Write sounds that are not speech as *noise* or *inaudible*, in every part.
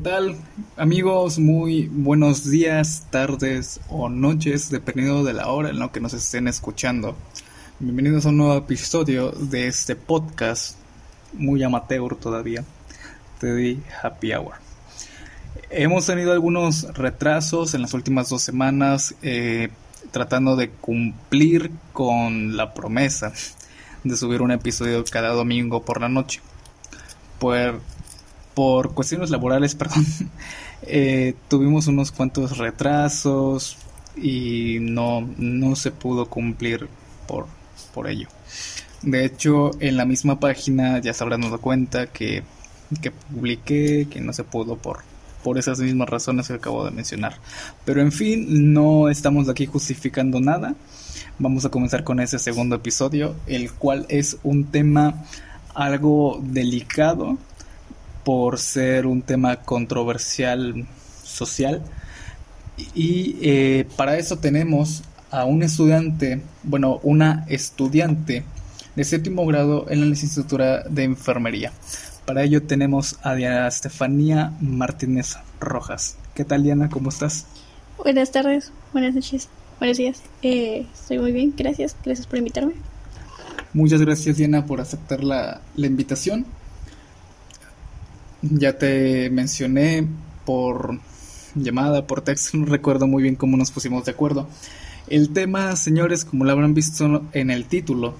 ¿Qué tal amigos? Muy buenos días, tardes o noches, dependiendo de la hora en la que nos estén escuchando. Bienvenidos a un nuevo episodio de este podcast, muy amateur todavía, The Happy Hour. Hemos tenido algunos retrasos en las últimas dos semanas eh, tratando de cumplir con la promesa de subir un episodio cada domingo por la noche. Por por cuestiones laborales, *laughs* perdón, eh, tuvimos unos cuantos retrasos y no, no se pudo cumplir por, por ello. De hecho, en la misma página ya se habrán dado cuenta que, que publiqué que no se pudo por, por esas mismas razones que acabo de mencionar. Pero en fin, no estamos aquí justificando nada. Vamos a comenzar con ese segundo episodio, el cual es un tema algo delicado por ser un tema controversial social. Y eh, para eso tenemos a un estudiante, bueno, una estudiante de séptimo grado en la licenciatura de enfermería. Para ello tenemos a Diana Estefanía Martínez Rojas. ¿Qué tal Diana? ¿Cómo estás? Buenas tardes, buenas noches, buenos días. Eh, estoy muy bien, gracias, gracias por invitarme. Muchas gracias Diana por aceptar la, la invitación. Ya te mencioné por llamada, por texto, *laughs* no recuerdo muy bien cómo nos pusimos de acuerdo. El tema, señores, como lo habrán visto en el título,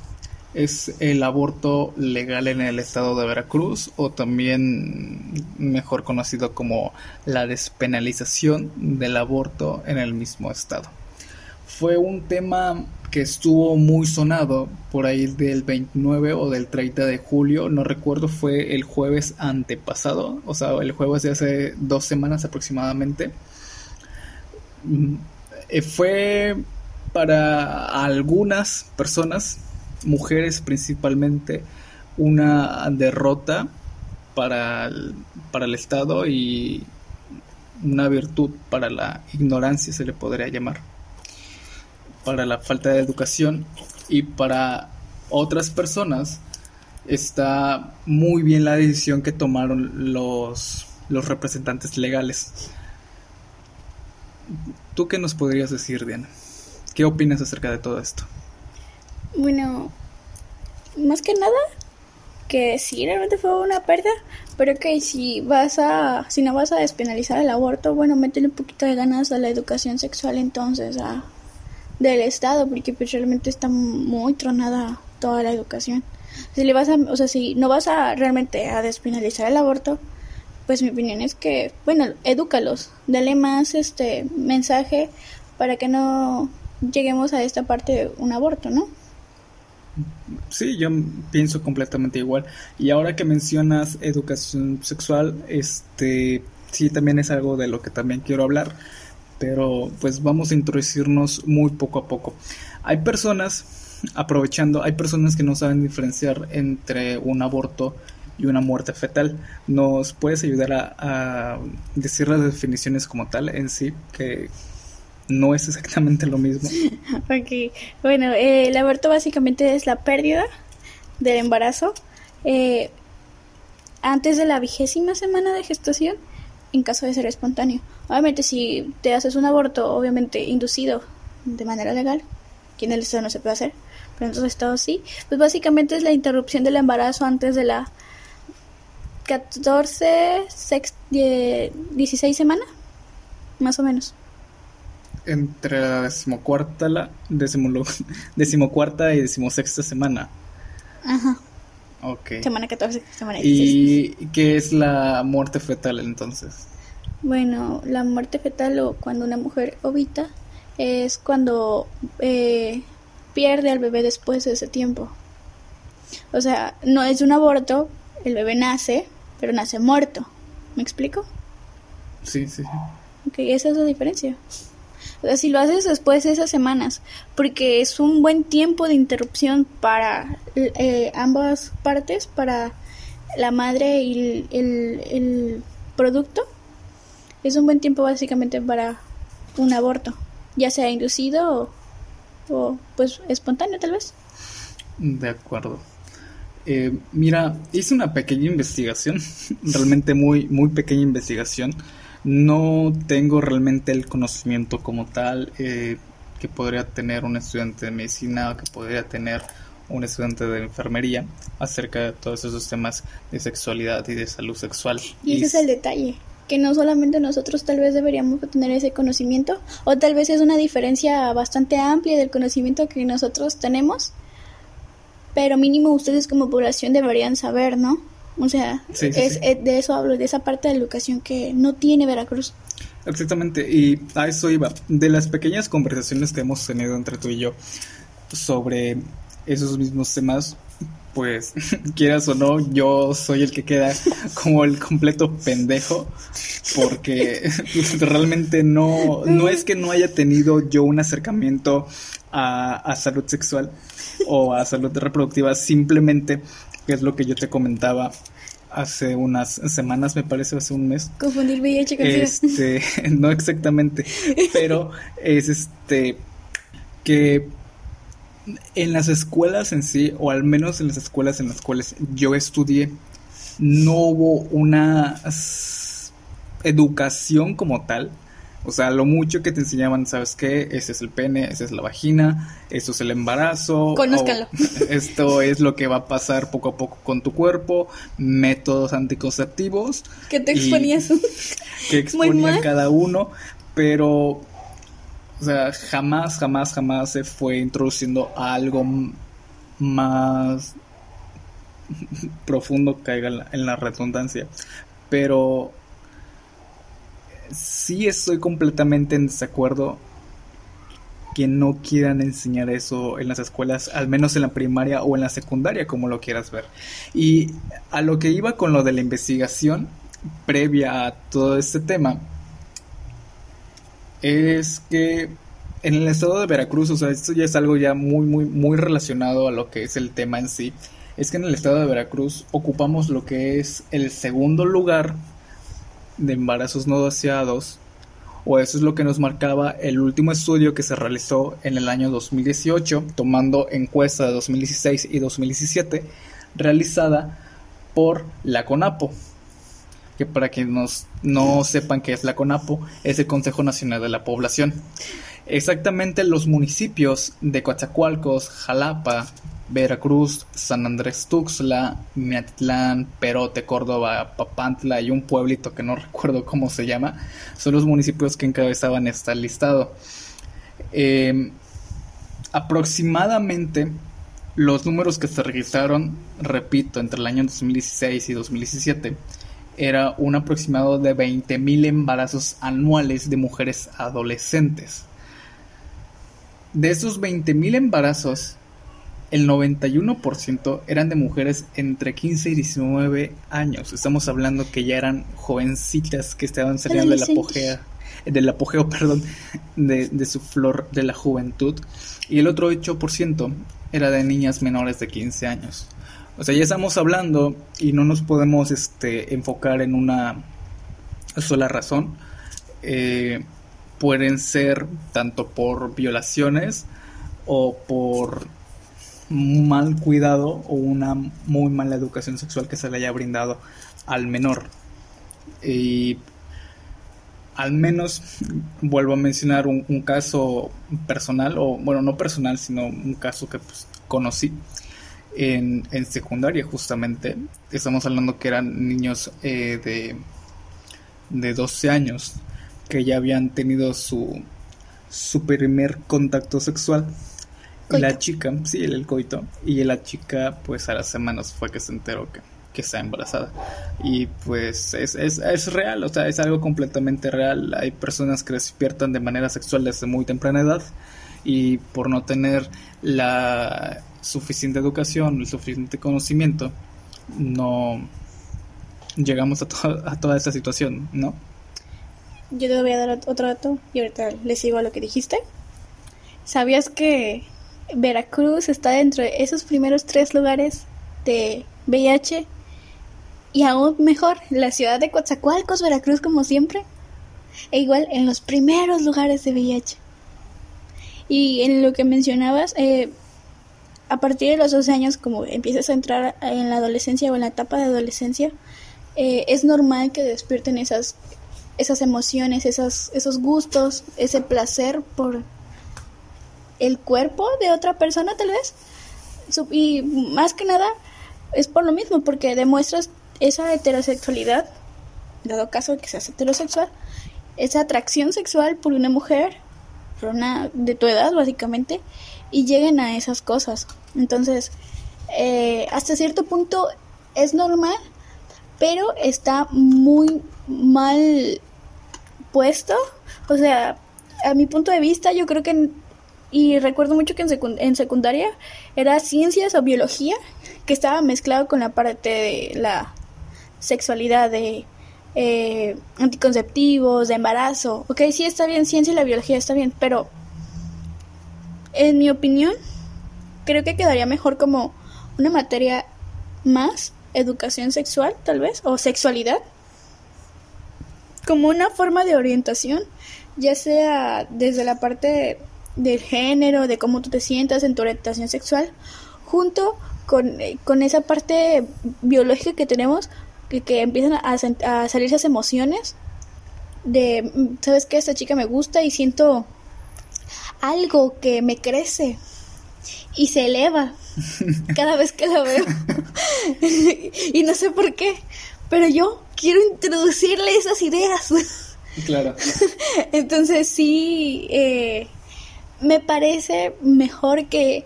es el aborto legal en el estado de Veracruz o también mejor conocido como la despenalización del aborto en el mismo estado. Fue un tema que estuvo muy sonado por ahí del 29 o del 30 de julio, no recuerdo, fue el jueves antepasado, o sea, el jueves de hace dos semanas aproximadamente. Mm, eh, fue para algunas personas, mujeres principalmente, una derrota para el, para el Estado y una virtud para la ignorancia, se le podría llamar para la falta de educación y para otras personas está muy bien la decisión que tomaron los, los representantes legales. ¿Tú qué nos podrías decir, Diana? ¿Qué opinas acerca de todo esto? Bueno, más que nada, que sí, realmente fue una pérdida, pero que si vas a, si no vas a despenalizar el aborto, bueno, métele un poquito de ganas a la educación sexual entonces, a del Estado, porque pues realmente está muy tronada toda la educación. Si le vas a, o sea, si no vas a realmente a despenalizar el aborto, pues mi opinión es que, bueno, edúcalos, dale más este mensaje para que no lleguemos a esta parte de un aborto, ¿no? Sí, yo pienso completamente igual. Y ahora que mencionas educación sexual, este sí también es algo de lo que también quiero hablar pero pues vamos a introducirnos muy poco a poco. Hay personas, aprovechando, hay personas que no saben diferenciar entre un aborto y una muerte fetal. ¿Nos puedes ayudar a, decir las definiciones como tal en sí? Que no es exactamente lo mismo. *laughs* ok, bueno, eh, el aborto básicamente es la pérdida del embarazo eh, antes de la vigésima semana de gestación en caso de ser espontáneo. Obviamente si te haces un aborto, obviamente inducido de manera legal, que en el estado no se puede hacer, pero en otros estados sí, pues básicamente es la interrupción del embarazo antes de la 14, 16 semana, más o menos. Entre la decimocuarta, la *laughs* decimocuarta y decimosexta semana. Ajá. Ok. Semana 14, semana 16. ¿Y qué es la muerte fetal entonces? Bueno, la muerte fetal o cuando una mujer ovita es cuando eh, pierde al bebé después de ese tiempo. O sea, no es un aborto, el bebé nace, pero nace muerto. ¿Me explico? Sí, sí. Ok, esa es la diferencia. Si lo haces después de esas semanas, porque es un buen tiempo de interrupción para eh, ambas partes, para la madre y el, el producto, es un buen tiempo básicamente para un aborto, ya sea inducido o, pues espontáneo tal vez. De acuerdo. Eh, mira, hice una pequeña investigación, *laughs* realmente muy, muy pequeña investigación. No tengo realmente el conocimiento como tal eh, que podría tener un estudiante de medicina o que podría tener un estudiante de enfermería acerca de todos esos temas de sexualidad y de salud sexual. Y ese es el detalle, que no solamente nosotros tal vez deberíamos tener ese conocimiento, o tal vez es una diferencia bastante amplia del conocimiento que nosotros tenemos, pero mínimo ustedes como población deberían saber, ¿no? O sea, es, de eso hablo, de esa parte de educación que no tiene Veracruz. Exactamente, y a eso iba. De las pequeñas conversaciones que hemos tenido entre tú y yo sobre esos mismos temas, pues *laughs* quieras o no, yo soy el que queda *laughs* como el completo pendejo, porque *laughs* realmente no, no es que no haya tenido yo un acercamiento a, a salud sexual o a salud reproductiva, simplemente, que es lo que yo te comentaba hace unas semanas, me parece, hace un mes. Confundir VIH con Este, *laughs* no exactamente, pero *laughs* es este que en las escuelas en sí, o al menos en las escuelas en las cuales yo estudié, no hubo una educación como tal. O sea, lo mucho que te enseñaban, ¿sabes qué? Ese es el pene, esa es la vagina, eso es el embarazo. Conózcalo. *laughs* Esto es lo que va a pasar poco a poco con tu cuerpo, métodos anticonceptivos. Que te exponías. *laughs* Que exponía cada uno, pero o sea, jamás, jamás, jamás se fue introduciendo algo más *laughs* profundo, caiga en la redundancia. Pero sí estoy completamente en desacuerdo que no quieran enseñar eso en las escuelas, al menos en la primaria o en la secundaria, como lo quieras ver. Y a lo que iba con lo de la investigación previa a todo este tema, es que en el estado de Veracruz, o sea, esto ya es algo ya muy, muy, muy relacionado a lo que es el tema en sí, es que en el estado de Veracruz ocupamos lo que es el segundo lugar de embarazos no deseados, o eso es lo que nos marcaba el último estudio que se realizó en el año 2018, tomando encuesta de 2016 y 2017, realizada por la CONAPO, que para quienes no sepan qué es la CONAPO, es el Consejo Nacional de la Población. Exactamente los municipios de Coatzacoalcos, Jalapa, Veracruz, San Andrés Tuxtla, Miatlán, Perote, Córdoba, Papantla y un pueblito que no *laughs* recuerdo cómo se llama, son los municipios que encabezaban este listado. Em, aproximadamente los números que se registraron, repito, entre el año 2016 y 2017, era un aproximado de 20.000 embarazos anuales de mujeres adolescentes. De esos 20.000 embarazos, el 91% eran de mujeres entre 15 y 19 años. Estamos hablando que ya eran jovencitas que estaban saliendo del apogeo, del apogeo, perdón, de, de, su flor de la juventud. Y el otro 8% era de niñas menores de 15 años. O sea, ya estamos hablando y no nos podemos este, enfocar en una sola razón. Eh, pueden ser tanto por violaciones o por mal cuidado o una muy mala educación sexual que se le haya brindado al menor. Y al menos vuelvo a mencionar un, caso personal, o bueno, no personal, sino un caso que pues, conocí en, en, secundaria justamente. Estamos hablando que eran niños eh, de, de 12 años que ya habían tenido su, su primer contacto sexual. La chica, sí, el, coito, y la chica pues a las semanas fue que se enteró que, que está embarazada. Y pues es, es, es real, o sea, es algo completamente real. Hay personas que despiertan de manera sexual desde muy temprana edad y por no tener la suficiente educación, el suficiente conocimiento, no llegamos a, a toda esta situación, ¿no? Yo te voy a dar otro dato y ahorita le sigo a lo que dijiste. ¿Sabías que Veracruz está dentro de esos primeros tres lugares de VIH? Y aún mejor, la ciudad de Coatzacoalcos, Veracruz, como siempre. E igual en los primeros lugares de VIH. Y en lo que mencionabas, eh, a partir de los 12 años, como empiezas a entrar en la adolescencia o en la etapa de adolescencia, eh, es normal que despierten esas, esas emociones, esas, esos gustos, ese placer por el cuerpo de otra persona tal vez. Y más que nada es por lo mismo, porque demuestras esa heterosexualidad, dado caso que seas heterosexual, esa atracción sexual por una mujer, por una de tu edad básicamente, y lleguen a esas cosas. Entonces, eh, hasta cierto punto es normal, pero está muy mal puesto. O sea, a mi punto de vista, yo creo que, y recuerdo mucho que en, secundaria era ciencias o biología, que estaba mezclado con la parte de la sexualidad, de eh, anticonceptivos, de embarazo. Ok, sí está bien, ciencia y la biología está bien, pero en mi opinión, creo que quedaría mejor como una materia más, educación sexual tal vez, o sexualidad, como una forma de orientación, ya sea desde la parte del género, de cómo tú te sientas en tu orientación sexual, junto con, eh, con esa parte biológica que tenemos, que, que empiezan a, a salir esas emociones de, mm, ¿sabes qué? Esta chica me gusta y siento algo que me crece y se eleva *laughs* cada vez que la veo. *laughs* y no sé por qué, pero yo quiero introducirle esas ideas. Claro. *laughs* Entonces sí, eh, me parece mejor que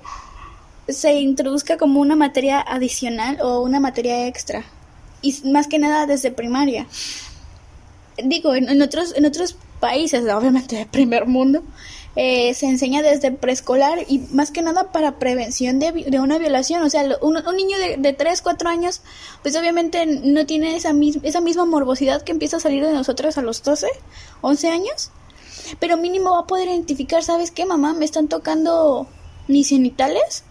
se introduzca como una materia adicional o una materia extra. Y más que nada desde primaria. Digo, en, otros, en otros países, *laughs* obviamente de primer mundo, eh, se enseña desde preescolar y más que nada para prevención de, de una violación. O sea, un, un niño de, de 3, 4 años, pues obviamente no tiene esa, esa misma morbosidad que empieza a salir de nosotros a los 12, 11 años. Pero mínimo va a poder identificar, ¿sabes qué, mamá? Me están tocando mis genitales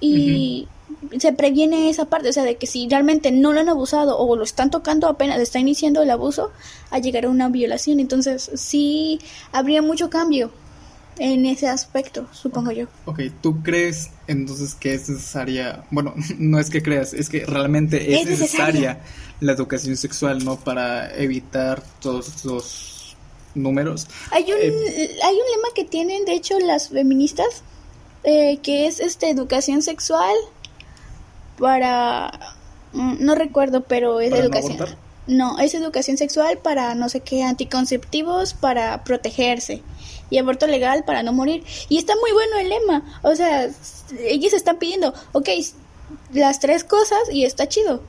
y se previene esa parte, o sea, de que si realmente no lo han abusado o lo están tocando apenas está iniciando el abuso, a llegar a una violación. Entonces, sí habría mucho cambio en ese aspecto, supongo yo. Ok, ¿tú crees entonces que es necesaria, bueno, *laughs* no es que creas, es que realmente es, Es necesaria. necesaria. la educación sexual, ¿no? Para evitar todos estos números. Hay un, Eh, hay un lema que tienen, de hecho, las feministas, eh, que es este educación sexual para... mm, No recuerdo, pero es ¿Para no educación. No, es educación sexual para no sé qué, anticonceptivos para protegerse y aborto legal para no morir. Y está muy bueno el lema. O sea, ellos están pidiendo, ok, las tres cosas y está chido.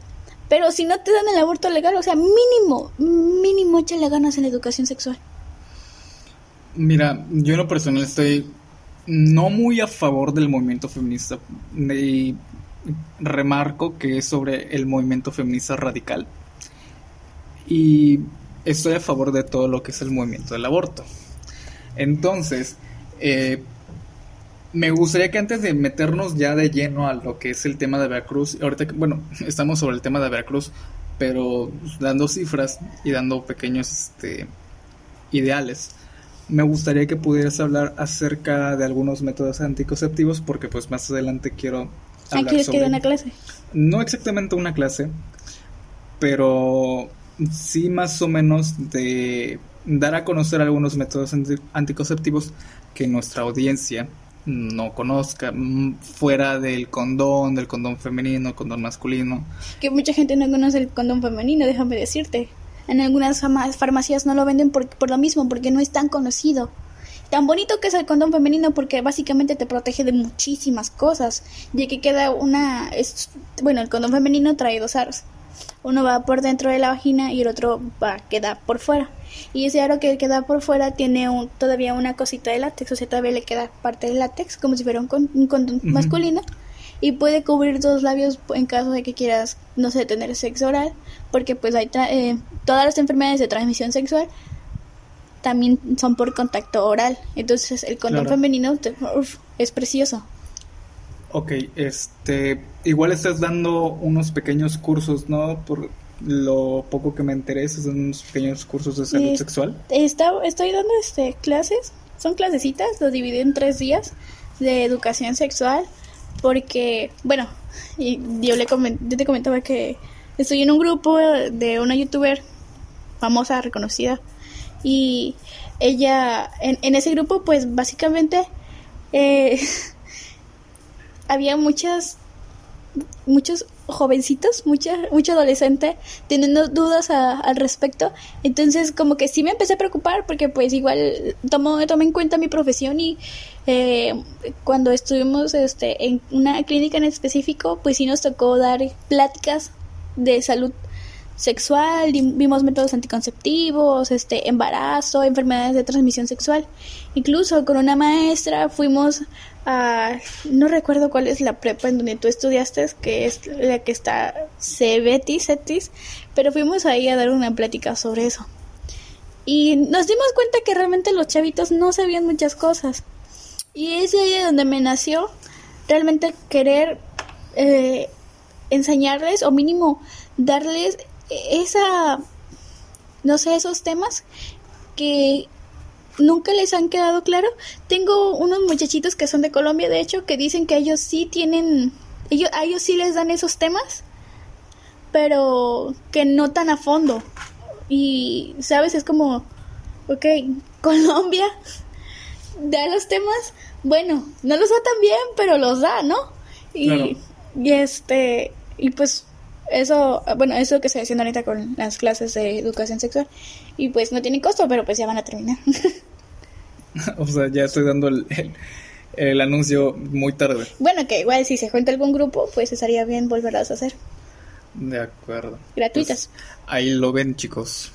Pero si no te dan el aborto legal, o sea, mínimo, mínimo échale ganas en la educación sexual. Mira, yo en lo personal estoy no muy a favor del movimiento feminista y remarco que es sobre el movimiento feminista radical y estoy a favor de todo lo que es el movimiento del aborto. Entonces, eh, me gustaría que antes de meternos ya de lleno a lo que es el tema de Veracruz, ahorita bueno, *laughs* estamos sobre el tema de Veracruz, pero dando cifras y dando pequeños este, ideales. Me gustaría que pudieras hablar acerca de algunos métodos anticonceptivos porque pues más adelante quiero Ah, hablar ¿Quieres que sobre dé una clase? no exactamente una clase, pero sí más o menos de dar a conocer algunos métodos anti- anticonceptivos que nuestra audiencia no conozca, mm, fuera del condón, del condón femenino, condón masculino. Que mucha gente no conoce el condón femenino, déjame decirte. En algunas farmacias no lo venden por, por lo mismo, porque no es tan conocido. Tan bonito que es el condón femenino porque básicamente te protege de muchísimas cosas, ya que queda una... Es, bueno, el condón femenino trae dos aros. Uno va por dentro de la vagina y el otro va queda por fuera. Y ese aro que queda por fuera tiene un, todavía una cosita de látex, o sea, todavía le queda parte del látex, como si fuera un, con- un condón masculino. Y puede cubrir tus labios en caso de que quieras, no sé, tener sexo oral, porque pues hay tra- eh, todas las enfermedades de transmisión sexual también son por contacto oral. Entonces el condón Claro. femenino uf, es precioso. Ok, este, igual estás dando unos pequeños cursos, ¿no? Por lo poco que me enteré, estás dando unos pequeños cursos de salud sexual. Está, estoy dando este clases, son clasecitas, lo dividí en tres días de educación sexual porque, bueno, yo, le yo te comentaba que estoy en un grupo de una youtuber famosa, reconocida, y ella, en, en ese grupo, pues básicamente eh, *laughs* había muchas, muchos jovencitos, mucha, mucho adolescente teniendo dudas al respecto. Entonces, como que sí me empecé a preocupar porque pues igual tomo, tomé en cuenta mi profesión y eh, cuando estuvimos este, en una clínica en específico, pues sí nos tocó dar pláticas de salud sexual, vimos métodos anticonceptivos, este embarazo, enfermedades de transmisión sexual. Incluso con una maestra fuimos a no recuerdo cuál es la prepa en donde tú estudiaste, que es la que está Cebetis, Cetis, pero fuimos ahí a dar una plática sobre eso. Y nos dimos cuenta que realmente los chavitos no sabían muchas cosas. Y es ahí donde me nació realmente querer eh, enseñarles o mínimo darles esa, no sé, esos temas que nunca les han quedado claro. Tengo unos muchachitos que son de Colombia, de hecho, que dicen que ellos sí tienen, ellos, a ellos sí les dan esos temas, pero que no tan a fondo. Y, ¿sabes? Es como, ok, *laughs* Colombia da los temas, bueno, no los da tan bien, pero los da, ¿no? Y, y este, y pues eso, bueno, eso que estoy haciendo ahorita con las clases de educación sexual. Y pues no tiene costo, pero pues ya van a terminar. *laughs* *laughs* o sea, ya estoy dando el, el, anuncio muy tarde. Bueno, que igual si se cuenta algún grupo, pues estaría bien volverlas a hacer. De acuerdo. Gratuitas. Pues, ahí lo ven, chicos.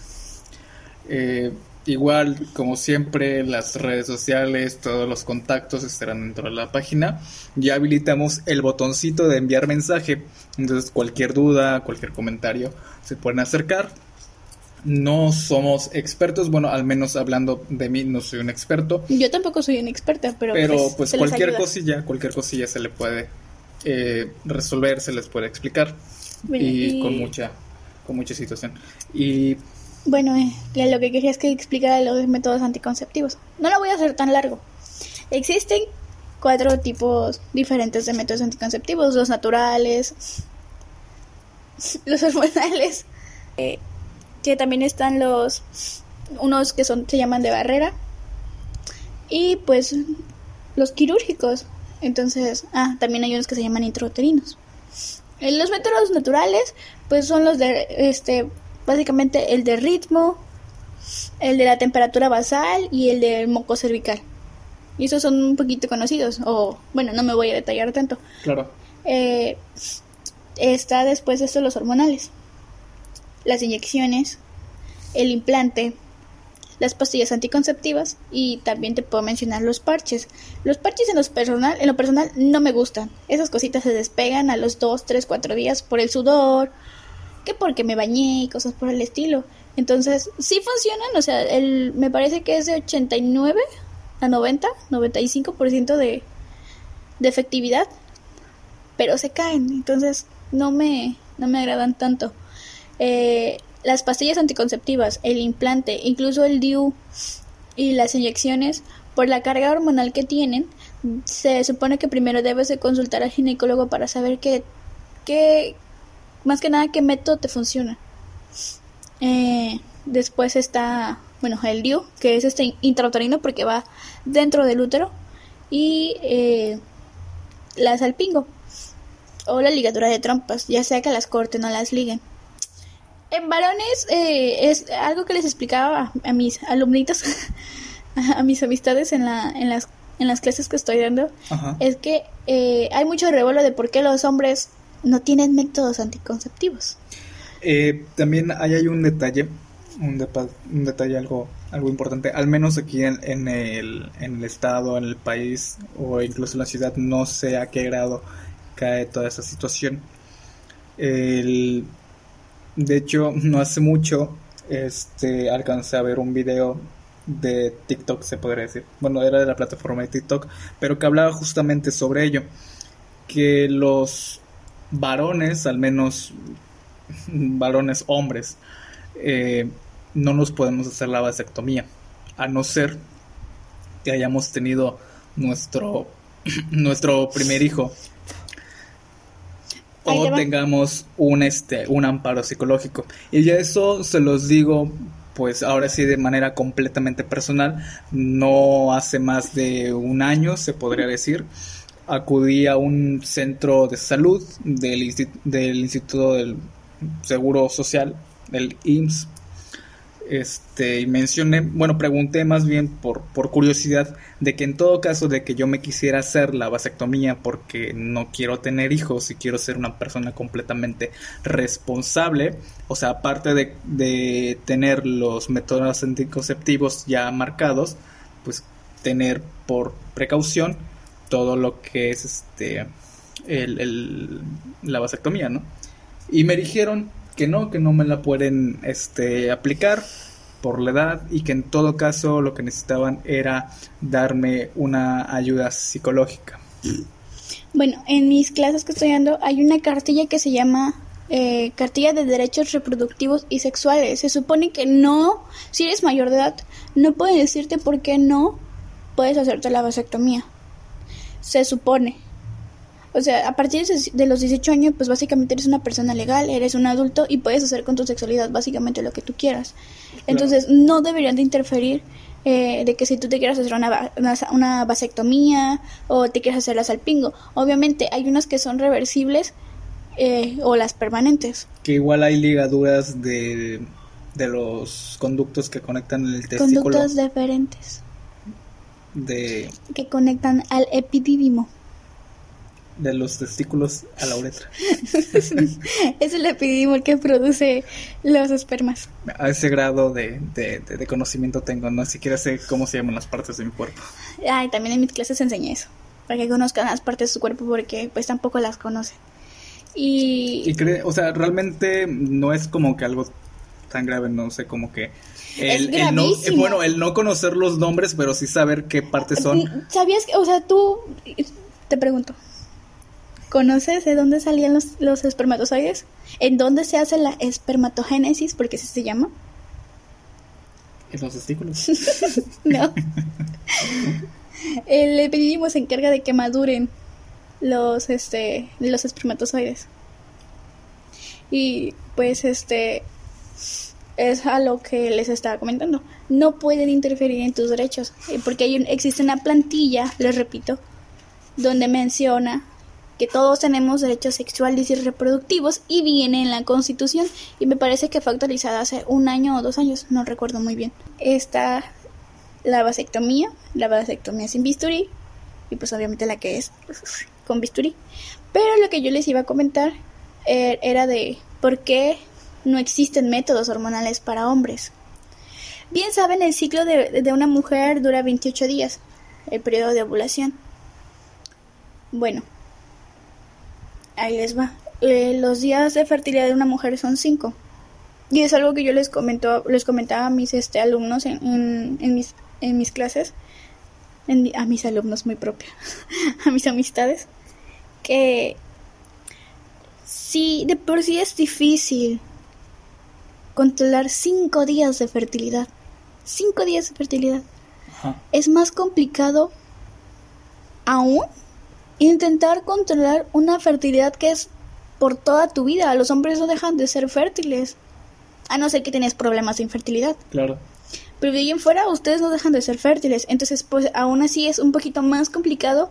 Eh, Igual, como siempre, las redes sociales, todos los contactos estarán dentro de la página. Ya habilitamos el botoncito de enviar mensaje. Entonces, cualquier duda, cualquier comentario, se pueden acercar. No somos expertos, bueno, al menos hablando de mí, no soy un experto. Yo tampoco soy una experta, pero. Pero, pues, pues cualquier cosilla, cualquier cosilla se le puede eh, resolver, se les puede explicar. y, y, con mucha, con mucha situación. Y bueno, eh, lo que quería es que explicara los métodos anticonceptivos. No lo voy a hacer tan largo. Existen cuatro tipos diferentes de métodos anticonceptivos, los naturales, *laughs* los hormonales, eh, que también están los unos que son se llaman de barrera y pues los quirúrgicos. Entonces, ah, también hay unos que se llaman intrauterinos. Eh, los métodos naturales pues son los de este básicamente el de ritmo, el de la temperatura basal y el del moco cervical. Y esos son un poquito conocidos, o bueno, no me voy a detallar tanto. Claro. Eh, está después de esto los hormonales, las inyecciones, el implante, las pastillas anticonceptivas y también te puedo mencionar los parches. Los parches en, los personal, en lo personal no me gustan. Esas cositas se despegan a los 2, 3, 4 días por el sudor que porque me bañé y cosas por el estilo. Entonces, sí funcionan, o sea, el, me parece que es de 89 a 90, 95% de, de efectividad, pero se caen, entonces no me, no me agradan tanto. Eh, las pastillas anticonceptivas, el implante, incluso el DIU y las inyecciones, por la carga hormonal que tienen, se supone que primero debes de consultar al ginecólogo para saber qué, qué, más que nada qué método te funciona. Eh, después está, bueno, el DIU, que es este intrauterino porque va dentro del útero. Y eh, la salpingo, o la ligadura de trompas, ya sea que las corten o las liguen. En varones eh, es algo que les explicaba a, mis alumnitos, *laughs* a mis amistades en, la, en, las, en las clases que estoy dando, es que hay mucho revuelo de por qué los hombres no tienen métodos anticonceptivos. Eh, también hay, hay un detalle, un, un, detalle algo, algo importante, al menos aquí en, en, el, en el estado, en el país o incluso en la ciudad, no sé a qué grado cae toda esa situación. El, de hecho, no hace mucho este, alcancé a ver un video de TikTok, se podría decir. Bueno, era de la plataforma de TikTok, pero que hablaba justamente sobre ello. Que los varones, al menos varones hombres, eh, no nos podemos hacer la vasectomía, a no ser que hayamos tenido nuestro, *clears throat* nuestro primer hijo o tengamos un este un amparo psicológico. Y ya eso se los digo pues ahora sí de manera completamente personal, no hace más de un año se podría decir, acudí a un centro de salud del, del Instituto del Seguro Social, el IMSS, este, y mencioné, bueno, pregunté más bien por, por curiosidad de que en todo caso de que yo me quisiera hacer la vasectomía porque no quiero tener hijos y quiero ser una persona completamente responsable, o sea, aparte de, de tener los métodos anticonceptivos ya marcados, pues tener por precaución todo lo que es este el, el- la vasectomía, ¿no? Y me dijeron que no, que no me la pueden este, aplicar por la edad y que en todo caso lo que necesitaban era darme una ayuda psicológica. Bueno, en mis clases que estoy dando hay una cartilla que se llama eh, Cartilla de Derechos Reproductivos y Sexuales. Se supone que no, si eres mayor de edad, no pueden decirte por qué no puedes hacerte la vasectomía. Se supone. O sea, a partir de- los 18 años, pues básicamente eres una persona legal, eres un adulto y puedes hacer con tu sexualidad básicamente lo que tú quieras. Entonces, no deberían de interferir eh, de que si tú te quieras hacer una, una vasectomía o te quieres hacer la salpingo. Obviamente, hay unas que son reversibles eh, o las permanentes. Que igual hay ligaduras de, de los conductos que conectan el testículo Conductos deferentes de, que conectan al epidídimo. De los testículos a la uretra. *laughs* es el epidídimo el que produce los espermas. A ese grado de, de, de- de conocimiento tengo, no siquiera sé cómo se llaman las partes de mi cuerpo. Ay, también en mis clases enseñé eso. Para que conozcan las partes de su cuerpo porque pues tampoco las conocen. Y, Y cre- o sea, realmente no es como que algo tan grave, no sé, como que Es el, el no, eh, bueno, el no conocer los nombres, pero sí saber qué partes son. ¿Sabías que, o sea, tú, te pregunto, ¿conoces de dónde salían los, los espermatozoides? ¿En dónde se hace la espermatogénesis? Porque así se llama. En los testículos. *laughs* No. El epidídimo se encarga de que maduren los, este, los espermatozoides. Y pues este es a lo que les estaba comentando. No pueden interferir en tus derechos, eh, porque hay un- existe una plantilla, les repito, donde menciona que todos tenemos derechos sexuales y reproductivos y viene en la Constitución y me parece que fue actualizada hace un año o dos años, no recuerdo muy bien. Está la vasectomía, la vasectomía sin bisturí y pues obviamente la que es con bisturí. Pero lo que yo les iba a comentar eh, era de por qué no existen métodos hormonales para hombres. Bien saben, el ciclo de, de una mujer dura 28 días, el periodo de ovulación. Bueno, ahí les va. Eh, los días de fertilidad de una mujer son 5. Y es algo que yo les comento, les comentaba a mis este, alumnos en, en, en mis, en mis clases, en a mis alumnos muy propia, *laughs* a mis amistades, que sí, de por sí es difícil controlar cinco días de fertilidad. Cinco días de fertilidad. Ajá. Es más complicado aún intentar controlar una fertilidad que es por toda tu vida. Los hombres no dejan de ser fértiles. A no ser que tengas problemas de infertilidad. Claro. Pero de ahí en fuera ustedes no dejan de ser fértiles. Entonces, pues aún así es un poquito más complicado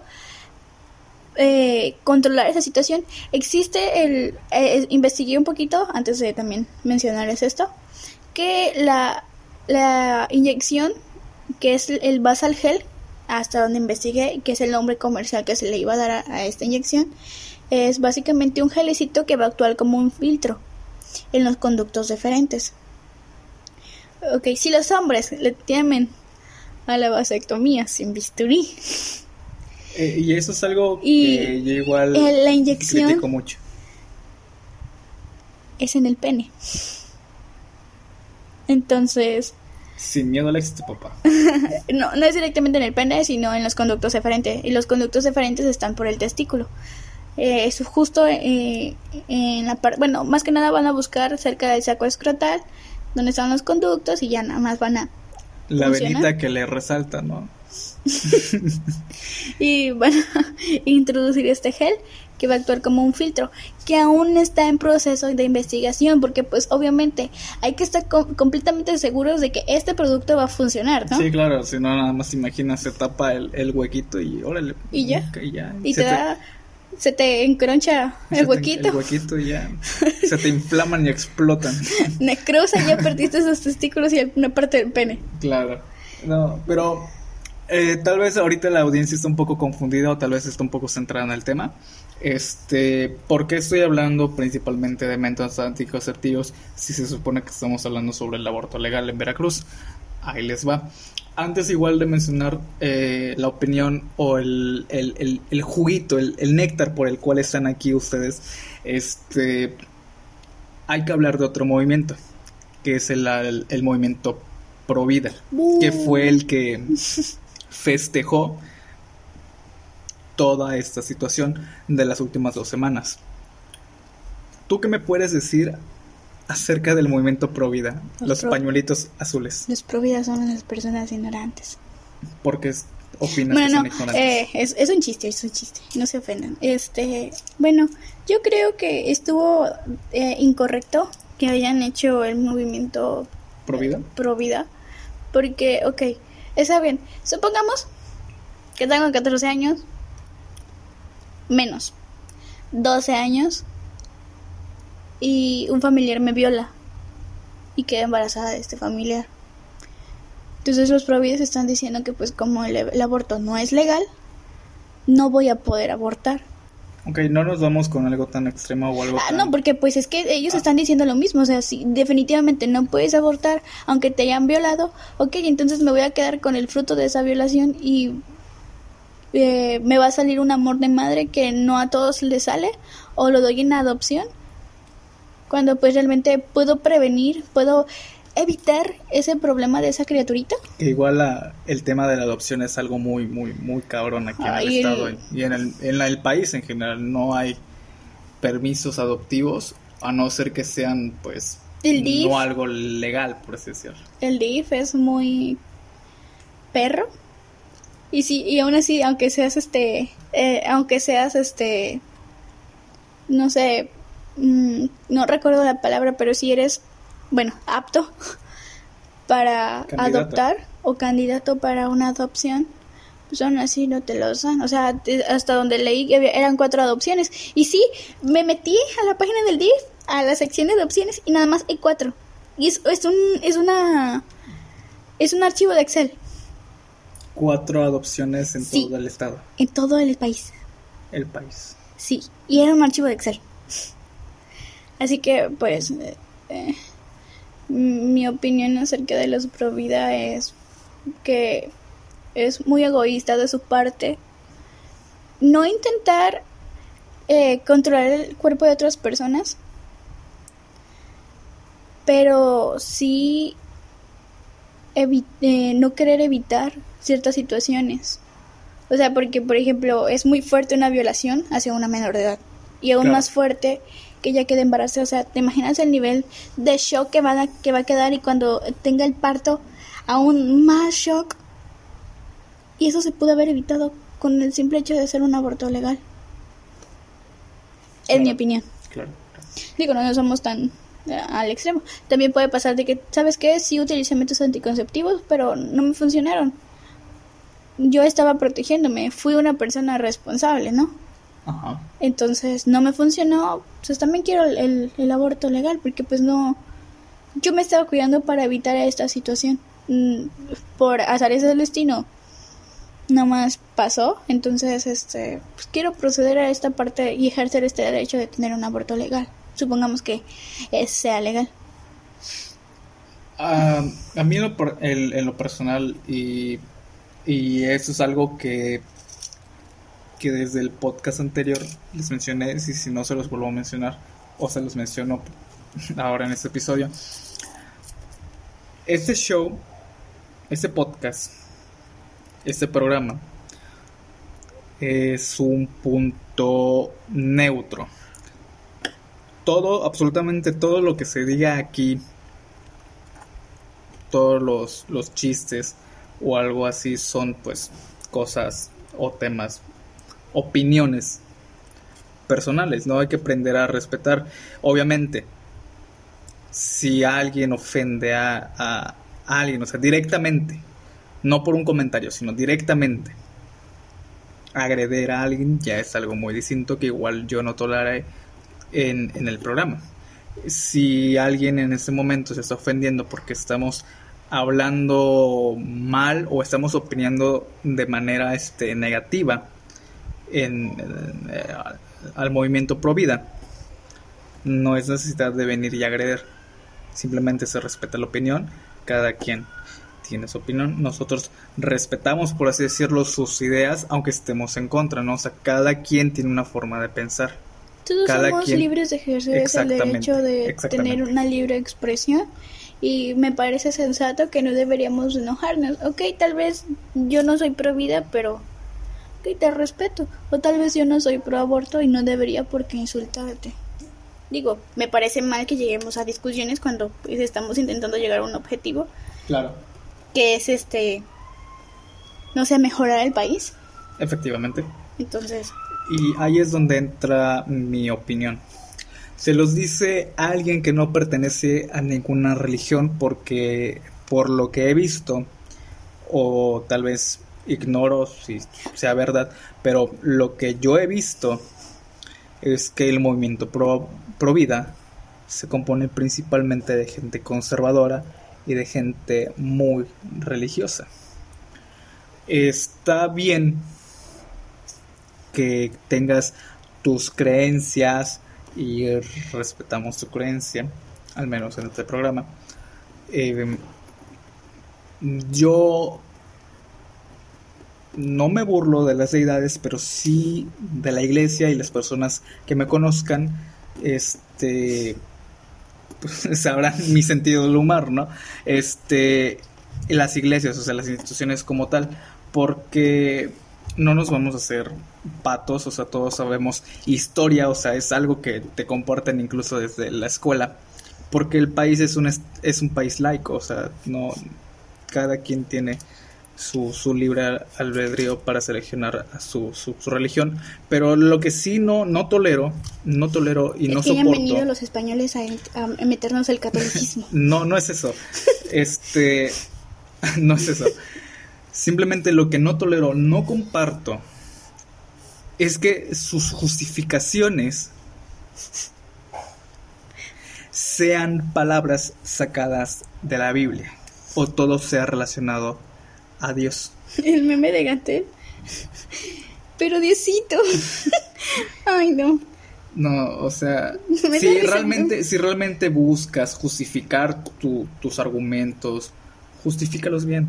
eh, controlar esa situación. Existe el... eh, investigué un poquito, antes de también mencionarles esto, que la, la inyección, que es el basal gel, hasta donde investigué, que es el nombre comercial que se le iba a dar a, a esta inyección, es básicamente un gelecito que va a actuar como un filtro en los conductos deferentes. Ok, si los hombres le temen a la vasectomía sin bisturí, Eh, y eso es algo *laughs* Y que yo igual la inyección- critico mucho. es en el pene. Entonces, Sin miedo al éxito, papá. *laughs* no, no es directamente en el pene, sino en los conductos deferentes. Y los conductos deferentes están por el testículo. Eh, es justo eh, en la parte, bueno, más que nada van a buscar cerca del saco escrotal, donde están los conductos y ya nada más van a La ¿Funciona? venita que le resalta, ¿no? *laughs* y van *laughs* a introducir este gel que va a actuar como un filtro, que aún está en proceso de investigación, porque pues obviamente hay que estar completamente seguros de que este producto va a funcionar, ¿no? Sí, claro, si no nada más imagina, se tapa el, el huequito y órale. Y ya. Y, ya. y te, da... Se te encroncha el huequito. el huequito y ya. *laughs* se te inflaman y explotan. *laughs* Necrosa, ya perdiste esos testículos y alguna parte del pene. Claro. No, pero eh, tal vez ahorita la audiencia está un poco confundida o tal vez está un poco centrada en el tema. Este, ¿por qué estoy hablando principalmente de métodos anticonceptivos si se supone que estamos hablando sobre el aborto legal en Veracruz? Ahí les va. Antes igual de mencionar eh, la opinión o el, juguito, el, néctar por el cual están aquí ustedes, este, hay que hablar de otro movimiento, que es el, el movimiento Provida, que fue el que *laughs* festejó toda esta situación de las últimas dos semanas. ¿Tú qué me puedes decir acerca del movimiento Provida, los, pañuelitos azules? Los Provida son las personas ignorantes. Porque opinas que son ignorantes? Eh, es, es, un chiste, es un chiste, no se ofendan. Este, bueno, yo creo que estuvo eh, incorrecto que hayan hecho el movimiento Provida. Provida, porque, ok, está bien, supongamos que tengo 14 años, menos 12 años y un familiar me viola y queda embarazada de este familiar. Entonces los provides están diciendo que pues como el, aborto no es legal, no voy a poder abortar. Ok, no nos vamos con algo tan extremo o algo ah, No, porque pues es que ellos están diciendo lo mismo, o sea, si definitivamente no puedes abortar aunque te hayan violado, ok, entonces me voy a quedar con el fruto de esa violación y eh, me va a salir un amor de madre que no a todos les sale o lo doy en adopción cuando pues realmente puedo prevenir, puedo evitar ese problema de esa criaturita. igual el tema de la adopción es algo muy, muy, muy cabrón aquí en el estado y en el, en el país en general. No hay permisos adoptivos a no ser que sean pues no algo legal, por así decirlo. El DIF es muy perro y sí, y aún así, aunque seas este, eh, aunque seas este, no sé, mm, no recuerdo la palabra, pero si eres, bueno, apto *laughs* para adoptar o candidato para una adopción, pues aún así no te lo dan. O sea, hasta donde leí eran cuatro adopciones. Y sí, me metí a la página del DIF, a la sección de adopciones, y nada más hay cuatro. Y es, es un, es una, es un archivo de Excel cuatro adopciones en todo el estado. En todo el país. El país. Sí, y era un archivo de Excel. Así que, pues, eh, eh, mi opinión acerca de los Provida es que es muy egoísta de su parte no intentar eh, controlar el cuerpo de otras personas, pero sí no querer evitar ciertas situaciones. O sea, porque, por ejemplo, es muy fuerte una violación hacia una menor de edad. Y aún más fuerte que ella quede embarazada. O sea, ¿te imaginas el nivel de shock que va, a, que va a quedar y cuando tenga el parto, aún más shock? Y eso se pudo haber evitado con el simple hecho de hacer un aborto legal. Es mi opinión. Claro. Digo, no somos tan eh, al extremo. También puede pasar de que, ¿sabes qué? Sí utilicé métodos anticonceptivos, pero no me funcionaron yo estaba protegiéndome, fui una persona responsable, ¿no? Ajá. Entonces no me funcionó, pues también quiero el, el, aborto legal, porque pues no, yo me estaba cuidando para evitar esta situación. Mm, por azares del destino, más pasó, entonces este, pues quiero proceder a esta parte y ejercer este derecho de tener un aborto legal. Supongamos que sea legal. Ah, a mí en lo, en lo personal y y eso es algo que, que desde el podcast anterior les mencioné, y si no se los vuelvo a mencionar, o se los menciono ahora en este episodio. Este show, este podcast, este programa, es un punto neutro. Todo, absolutamente todo lo que se diga aquí, todos los, los chistes, o algo así son pues cosas o temas, opiniones personales, no hay que aprender a respetar. Obviamente, si alguien ofende a, a, alguien, o sea, directamente, no por un comentario, sino directamente, agreder a alguien ya es algo muy distinto que igual yo no toleraré en, en el programa. Si alguien en este momento se está ofendiendo porque estamos hablando mal o estamos opinando de manera este, negativa en, eh, al movimiento pro vida, no es necesidad de venir y agredir. Simplemente se respeta la opinión, cada quien tiene su opinión. Nosotros respetamos, por así decirlo, sus ideas, aunque estemos en contra, ¿no? O sea, cada quien tiene una forma de pensar. Todos Cada somos quien- libres de ejercer ese Exactamente, derecho de tener una libre expresión y me parece sensato que no deberíamos enojarnos. Ok, tal vez yo no soy pro vida, pero ok, te respeto. O tal vez yo no soy pro aborto y no debería por qué insultarte. Digo, me parece mal que lleguemos a discusiones cuando pues, estamos intentando llegar a un objetivo Claro. que es este, no sé, mejorar el país. Efectivamente. Entonces, Y ahí es donde entra mi opinión. Se los dice a alguien que no pertenece a ninguna religión porque por lo que he visto, o tal vez ignoro si sea verdad, pero lo que yo he visto es que el movimiento pro, pro vida se compone principalmente de gente conservadora y de gente muy religiosa. Está bien que tengas tus creencias y respetamos tu creencia, al menos en este programa. Eh, yo no me burlo de las deidades, pero sí de la iglesia y las personas que me conozcan, este, pues, *laughs* sabrán mi sentido del humor, ¿no? Este, las iglesias, o sea, las instituciones como tal, porque no nos vamos a hacer patos, o sea, todos sabemos historia, o sea, es algo que te comportan incluso desde la escuela, porque el país es un, es, un país laico, o sea, no, cada quien tiene su, su libre albedrío para seleccionar a su, su, su, religión, pero lo que sí no, no tolero, no tolero y es no que soporto... hayan venido los españoles a, a meternos el catolicismo. *laughs* no, no es eso, este, *laughs* no es eso. Simplemente lo que no tolero, no comparto, es que sus justificaciones sean palabras sacadas de la Biblia o todo sea relacionado a Dios. El meme de Gatel. Pero Diosito. *laughs* Ay, no. No, o sea, *laughs* si realmente, si realmente buscas justificar tu- tus argumentos, justifícalos bien.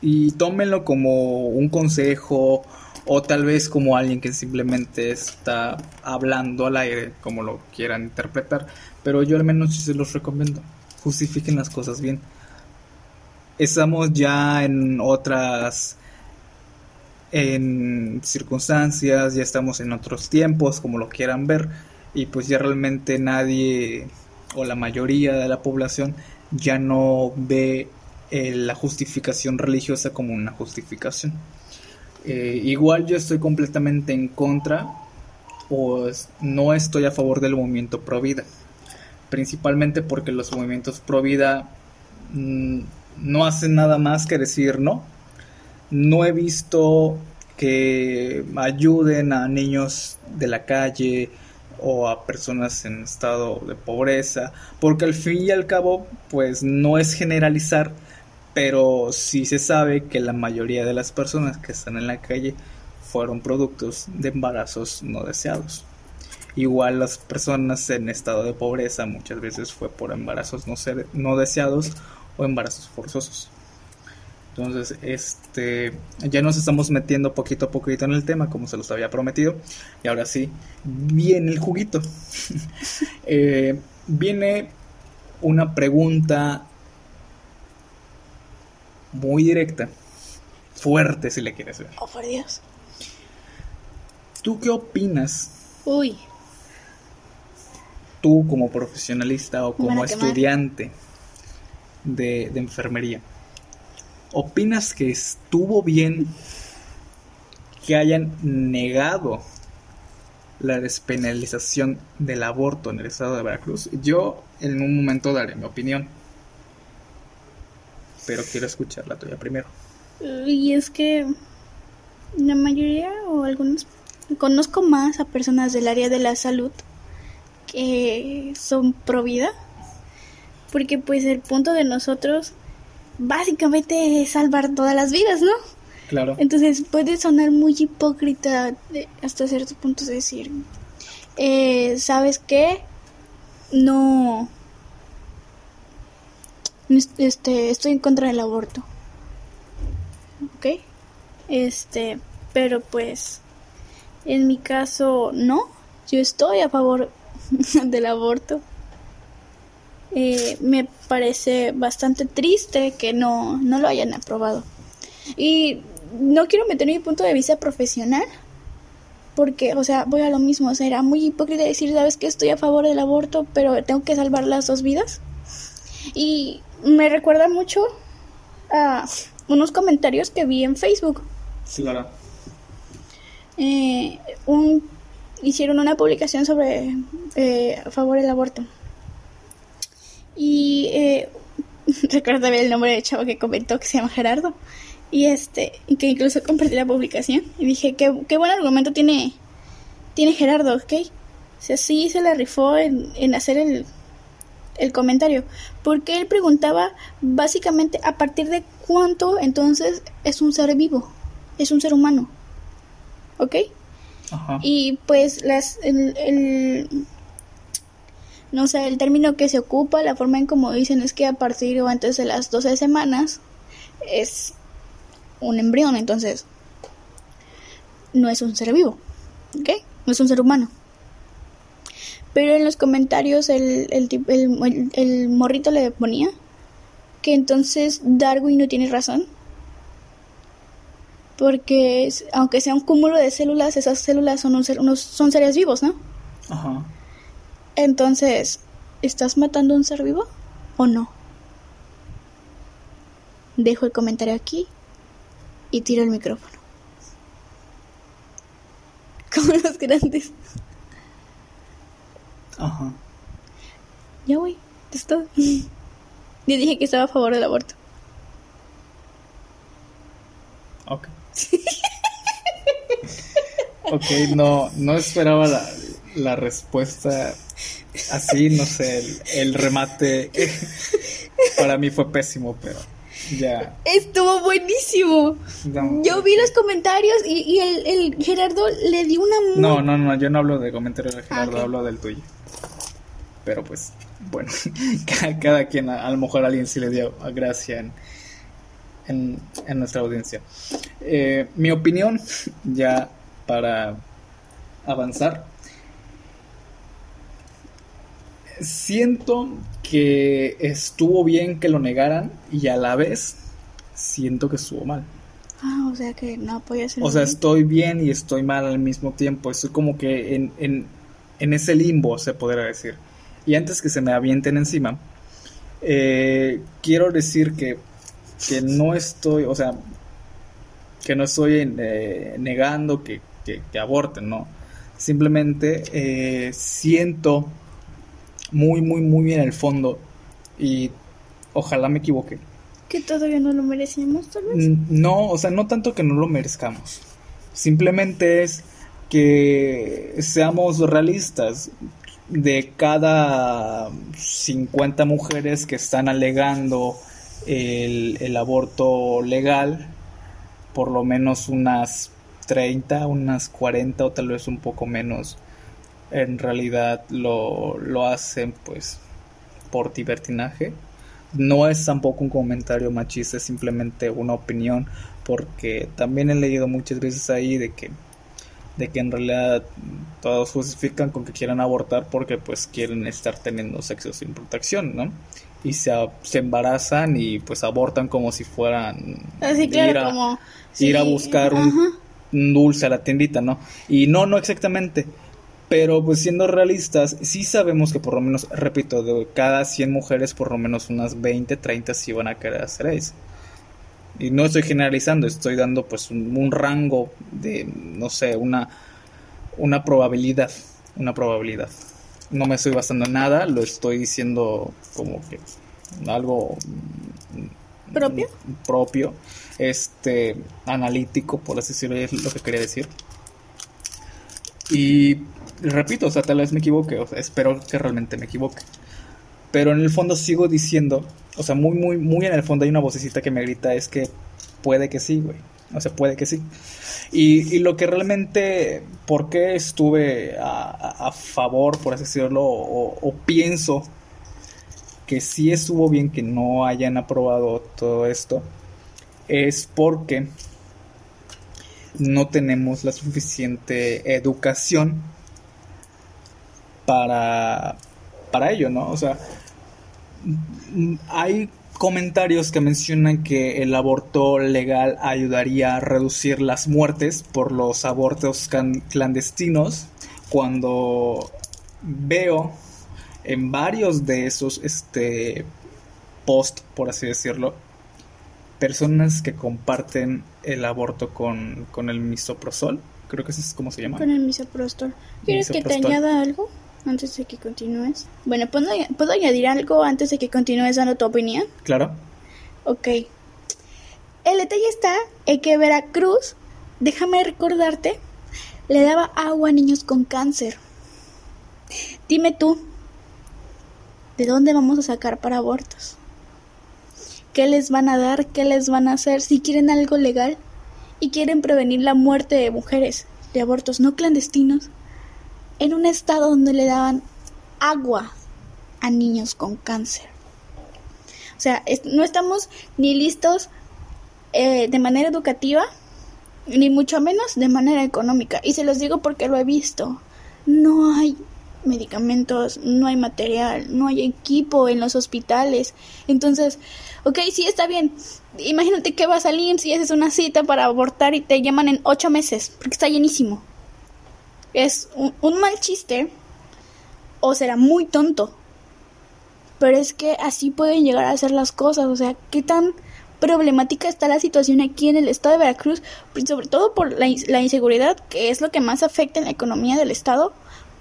Y tómenlo como un consejo o tal vez como alguien que simplemente está hablando al aire, como lo quieran interpretar. Pero yo al menos sí se los recomiendo. Justifiquen las cosas bien. Estamos ya en otras en circunstancias, ya estamos en otros tiempos, como lo quieran ver, y pues ya realmente nadie o la mayoría de la población ya no ve eh, la justificación religiosa como una justificación. Eh, igual yo estoy completamente en contra o no estoy a favor del movimiento pro vida, principalmente porque los movimientos pro vida mm, no hacen nada más que decir no. No he visto que ayuden a niños de la calle o a personas en estado de pobreza, porque al fin y al cabo, pues no es generalizar, pero sí se sabe que la mayoría de las personas que están en la calle fueron productos de embarazos no deseados. Igual las personas en estado de pobreza muchas veces fue por embarazos no, no deseados o embarazos forzosos. Entonces, este, ya nos estamos metiendo poquito a poquito en el tema, como se los había prometido. Y ahora sí, viene el juguito. *laughs* Eh, viene una pregunta muy directa, fuerte si le quieres ver. Oh, por Dios. ¿Tú qué opinas, Uy, tú como profesionalista o como estudiante de, de enfermería? ¿opinas que estuvo bien que hayan negado la despenalización del aborto en el estado de Veracruz? Yo en un momento daré mi opinión, pero quiero escuchar la tuya primero. Y es que la mayoría o algunos conozco más a personas del área de la salud que son pro vida porque pues el punto de nosotros básicamente es salvar todas las vidas, ¿no? Claro. Entonces puede sonar muy hipócrita hasta cierto punto decir, eh, ¿sabes qué? No, este, estoy en contra del aborto. ¿Ok? Este, pero pues, en mi caso, no. Yo estoy a favor *laughs* del aborto. Eh, me parece bastante triste que no, no lo hayan aprobado. Y no quiero meter mi punto de vista profesional, porque, o sea, voy a lo mismo, o sea, era muy hipócrita decir, sabes que estoy a favor del aborto, pero tengo que salvar las dos vidas. Y me recuerda mucho a unos comentarios que vi en Facebook. Sí, claro. Eh, un, hicieron una publicación sobre eh, a favor del aborto. Y eh, *laughs* recuerdo el nombre del chavo que comentó que se llama Gerardo. Y este, que incluso compartí la publicación. Y dije, qué, qué buen argumento tiene, tiene Gerardo, ¿ok? O sea, sí se la rifó en, en hacer el, el comentario, porque él preguntaba básicamente a partir de cuánto entonces es un ser vivo, es un ser humano, ¿ok? Ajá. Y pues las, el, el, no sé, el término que se ocupa, la forma en como dicen es que a partir o antes de las 12 semanas es un embrión, entonces no es un ser vivo, ¿ok? No es un ser humano. Pero en los comentarios el, el, el, el, morrito le ponía que entonces Darwin no tiene razón. Porque aunque sea un cúmulo de células, esas células son, un ser, unos, son seres vivos, ¿no? Ajá. Entonces, ¿estás matando a un ser vivo o no? Dejo el comentario aquí y tiro el micrófono. *laughs* Como los grandes. Ajá. Ya voy, es todo. *laughs* Yo dije que estaba a favor del aborto. Ok. ok, no, no esperaba la, la respuesta así, no sé, el, el remate *laughs* para mí fue pésimo, pero ya. Estuvo buenísimo. No. Yo vi los comentarios y, y el, el, Gerardo le dio una... Muy... No, no, no, yo no hablo de comentarios de Gerardo, Ah, hablo del tuyo. Pero pues, bueno, *laughs* cada, cada quien, a, a lo mejor alguien sí le dio gracia en, en, en nuestra audiencia. Eh, mi opinión, *laughs* ya para avanzar, siento que estuvo bien que lo negaran y a la vez siento que estuvo mal. Ah, o sea que no apoyas el O sea, estoy bien y estoy mal al mismo tiempo. Estoy como que en, en, en ese limbo, se podría decir. Y antes que se me avienten encima, eh, quiero decir que, que no estoy, o sea, que no estoy eh, negando que, que, que aborten, ¿no? Simplemente eh, siento muy, muy, muy en el fondo y ojalá me equivoque. Que todavía no lo merecíamos, tal vez. Mm, No, o sea, no tanto que no lo merezcamos. Simplemente es que seamos realistas. De cada 50 mujeres que están alegando el, aborto legal, por lo menos unas 30, unas 40 o tal vez un poco menos, en realidad lo, lo hacen pues por libertinaje. No es tampoco un comentario machista, es simplemente una opinión, porque también he leído muchas veces ahí de que de que en realidad todos justifican con que quieran abortar porque pues quieren estar teniendo sexo sin protección, ¿no? Y se, se embarazan y pues abortan como si fueran Así, claro, ir a, como... ir a sí, buscar un, un dulce a la tiendita, ¿no? Y no, no exactamente. Pero pues siendo realistas, sí sabemos que por lo menos, repito, de cada 100 mujeres, por lo menos unas 20, 30 sí van a querer hacer eso. Y no estoy generalizando, estoy dando pues un, un rango de, no sé, una, una probabilidad, una probabilidad. No me estoy basando en nada, lo estoy diciendo como que algo ¿Propio? propio, este, analítico, por así decirlo, es lo que quería decir. Y repito, o sea, tal vez me equivoque, o sea, espero que realmente me equivoque. Pero en el fondo sigo diciendo, o sea, muy, muy, muy en el fondo hay una vocecita que me grita, es que puede que sí, güey. O sea, puede que sí. Y, y lo que realmente, ¿por qué estuve a, a- favor, por así decirlo, o, o pienso que sí estuvo bien que no hayan aprobado todo esto? Es porque no tenemos la suficiente educación para, para ello, ¿no? O sea, hay comentarios que mencionan que el aborto legal ayudaría a reducir las muertes por los abortos clandestinos cuando veo en varios de esos este post por así decirlo personas que comparten el aborto con, con el misoprostol creo que ese es como se llama. Con el misoprostol. ¿Quieres que te añada algo antes de que continúes? Bueno, ¿puedo, ¿puedo añadir algo antes de que continúes dando tu opinión? claro Ok. El detalle está en que Veracruz, déjame recordarte, le daba agua a niños con cáncer. Dime tú, ¿de dónde vamos a sacar para abortos? ¿Qué les van a dar? ¿Qué les van a hacer? Si quieren algo legal y quieren prevenir la muerte de mujeres de abortos no clandestinos, en un estado donde le daban agua a niños con cáncer. O sea, no estamos ni listos eh, de manera educativa, ni mucho menos de manera económica. Y se los digo porque lo he visto. No hay medicamentos, no hay material, no hay equipo en los hospitales. Entonces, ok, sí está bien. Imagínate que vas al IMSS y haces una cita para abortar y te llaman en ocho meses, porque está llenísimo. Es un, un mal chiste o será muy tonto. Pero es que así pueden llegar a ser las cosas. O sea, qué tan problemática está la situación aquí en el estado de Veracruz, sobre todo por la, la inseguridad, que es lo que más afecta en la economía del estado.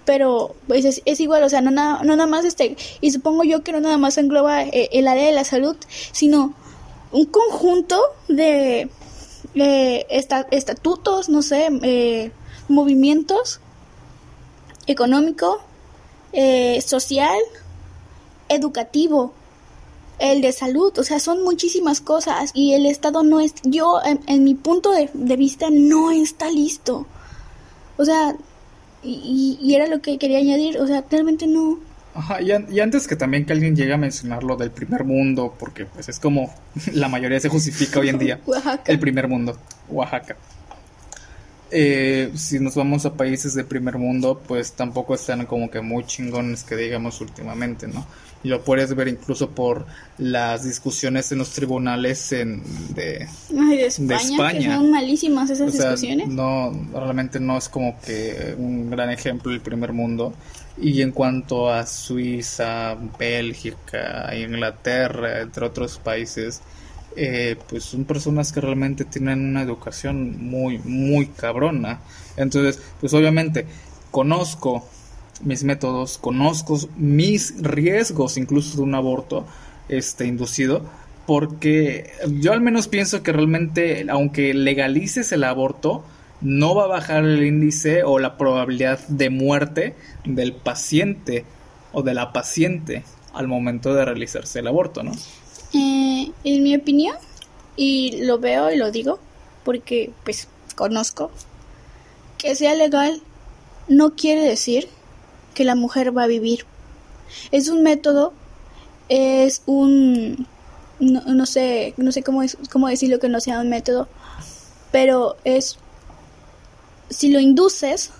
Pero pues es, es igual, o sea, no, na- no nada más este, y supongo yo que no nada más engloba eh, el área de la salud, sino un conjunto de eh, esta- estatutos, no sé, eh, movimientos económico, eh, social, educativo, el de salud, o sea, son muchísimas cosas y el Estado no es, yo en, en mi punto de, de vista no está listo. O sea, y, y era lo que quería añadir, o sea, realmente no. Ajá, y, an- y antes que también que alguien llegue a mencionar lo del primer mundo, porque pues es como *laughs* la mayoría se justifica hoy en día, *laughs* Oaxaca. el primer mundo, Oaxaca. Eh, si nos vamos a países de primer mundo, pues tampoco están como que muy chingones que digamos últimamente, ¿no? Y lo puedes ver incluso por las discusiones en los tribunales en, de, Ay, de España, España. que son malísimas esas o sea, discusiones. no, realmente no es como que un gran ejemplo el primer mundo. Y en cuanto a Suiza, Bélgica, Inglaterra, entre otros países, eh, pues son personas que realmente tienen una educación muy, muy cabrona. Entonces, pues obviamente conozco mis métodos, conozco mis riesgos incluso de un aborto este inducido, porque yo al menos pienso que realmente aunque legalices el aborto, no va a bajar el índice o la probabilidad de muerte del paciente o de la paciente al momento de realizarse el aborto, ¿no? Eh, en mi opinión, y lo veo y lo digo, porque pues conozco, que sea legal no quiere decir que la mujer va a vivir. Es un método, es un, no, no sé, no sé cómo, es, cómo decirlo que no sea un método, pero es, si lo induces,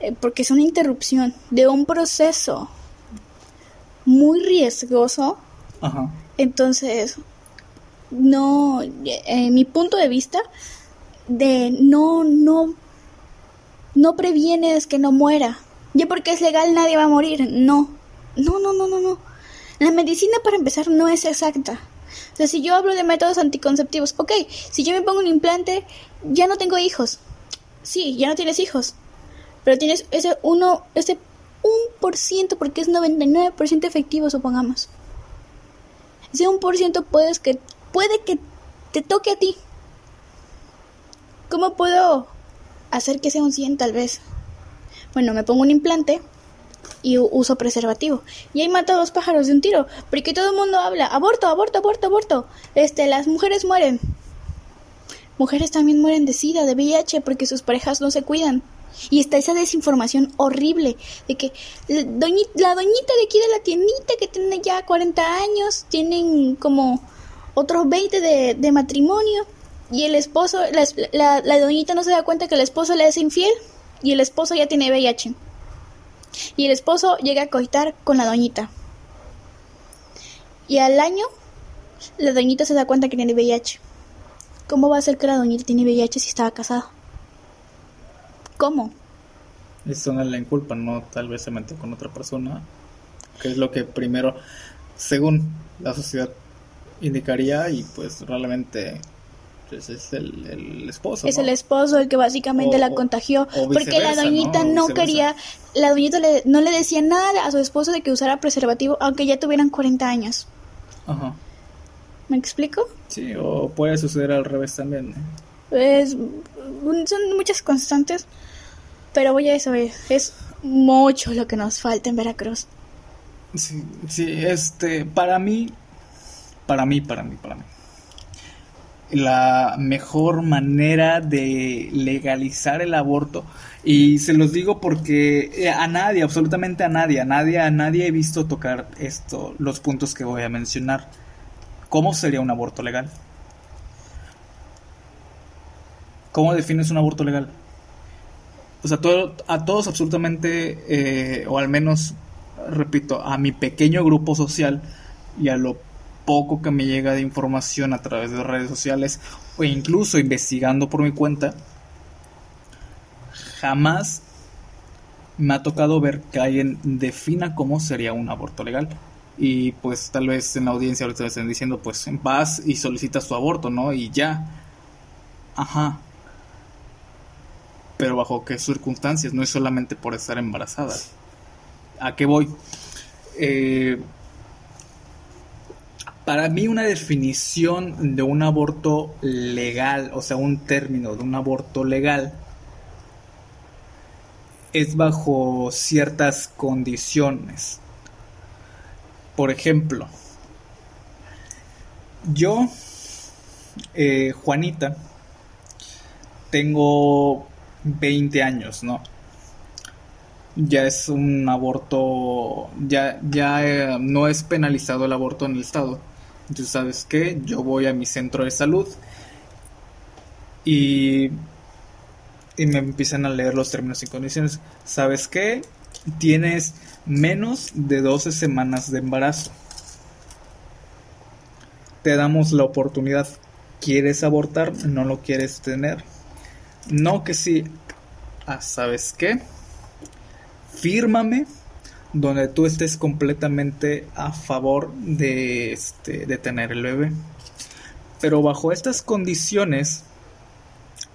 eh, porque es una interrupción de un proceso muy riesgoso. Entonces, no, en mi punto de vista, de no, no, no previenes que no muera. Ya porque es legal nadie va a morir. No, no, no, no, no, no. La medicina para empezar no es exacta. O sea, si yo hablo de métodos anticonceptivos, ok, si yo me pongo un implante, ya no tengo hijos. Sí, ya no tienes hijos. Pero tienes ese uno, ese 1%, porque es 99% efectivo, supongamos. Ese 1% puedes que, puede que te toque a ti. ¿Cómo puedo hacer que sea un 100 tal vez? Bueno, me pongo un implante y uso preservativo. Y ahí mata a dos pájaros de un tiro. Porque todo el mundo habla, aborto, aborto, aborto, aborto. Este, las mujeres mueren. Mujeres también mueren de SIDA, de VIH, porque sus parejas no se cuidan. Y está esa desinformación horrible de que la doñita, de aquí de la tiendita que tiene ya 40 años, tienen como otros 20 de, de matrimonio y el esposo, la, la, doñita no se da cuenta que el esposo le es infiel y el esposo ya tiene VIH. Y el esposo llega a coitar con la doñita. Y al año, la doñita se da cuenta que tiene VIH. ¿Cómo va a ser que la doñita tiene VIH si estaba casada? ¿Cómo? Eso no le inculpa, no tal vez se metió con otra persona, que es lo que primero, según la sociedad indicaría, y pues realmente pues, es el, esposo. Es el esposo el que básicamente la contagió, porque la doñita ¿no? quería, la doñita le, no le decía nada a su esposo de que usara preservativo, aunque ya tuvieran 40 años. Ajá. ¿Me explico? Sí, o puede suceder al revés también. Pues, son muchas constantes pero voy a eso, es mucho lo que nos falta en Veracruz. Sí, sí, este, para mí, para mí, para mí, para mí. La mejor manera de legalizar el aborto, y se los digo porque eh, a nadie, absolutamente a nadie, a nadie, a nadie he visto tocar esto, los puntos que voy a mencionar. ¿Cómo sería un aborto legal? ¿Cómo defines un aborto legal? Pues a, a todos absolutamente, eh, o al menos, repito, a mi pequeño grupo social y a lo poco que me llega de información a través de redes sociales o incluso investigando por mi cuenta, jamás me ha tocado ver que alguien defina cómo sería un aborto legal. Y pues tal vez en la audiencia ahorita estén diciendo, pues vas y solicitas tu aborto, ¿no? Y ya. Ajá pero bajo qué circunstancias, no es solamente por estar embarazada. ¿A qué voy? Eh, para mí una definición de un aborto legal, o sea, un término de un aborto legal, es bajo ciertas condiciones. Por ejemplo, yo, eh, Juanita, tengo 20 años, ¿no? Ya es un aborto, ya, ya eh, no es penalizado el aborto en el Estado. Entonces, ¿sabes qué? Yo voy a mi centro de salud y, y me empiezan a leer los términos y condiciones. ¿Sabes qué? Tienes menos de 12 semanas de embarazo. Te damos la oportunidad. ¿Quieres abortar? ¿No lo quieres tener? No que sí. Ah, ¿sabes qué? Fírmame donde tú estés completamente a favor de, este, de tener el bebé. Pero bajo estas condiciones,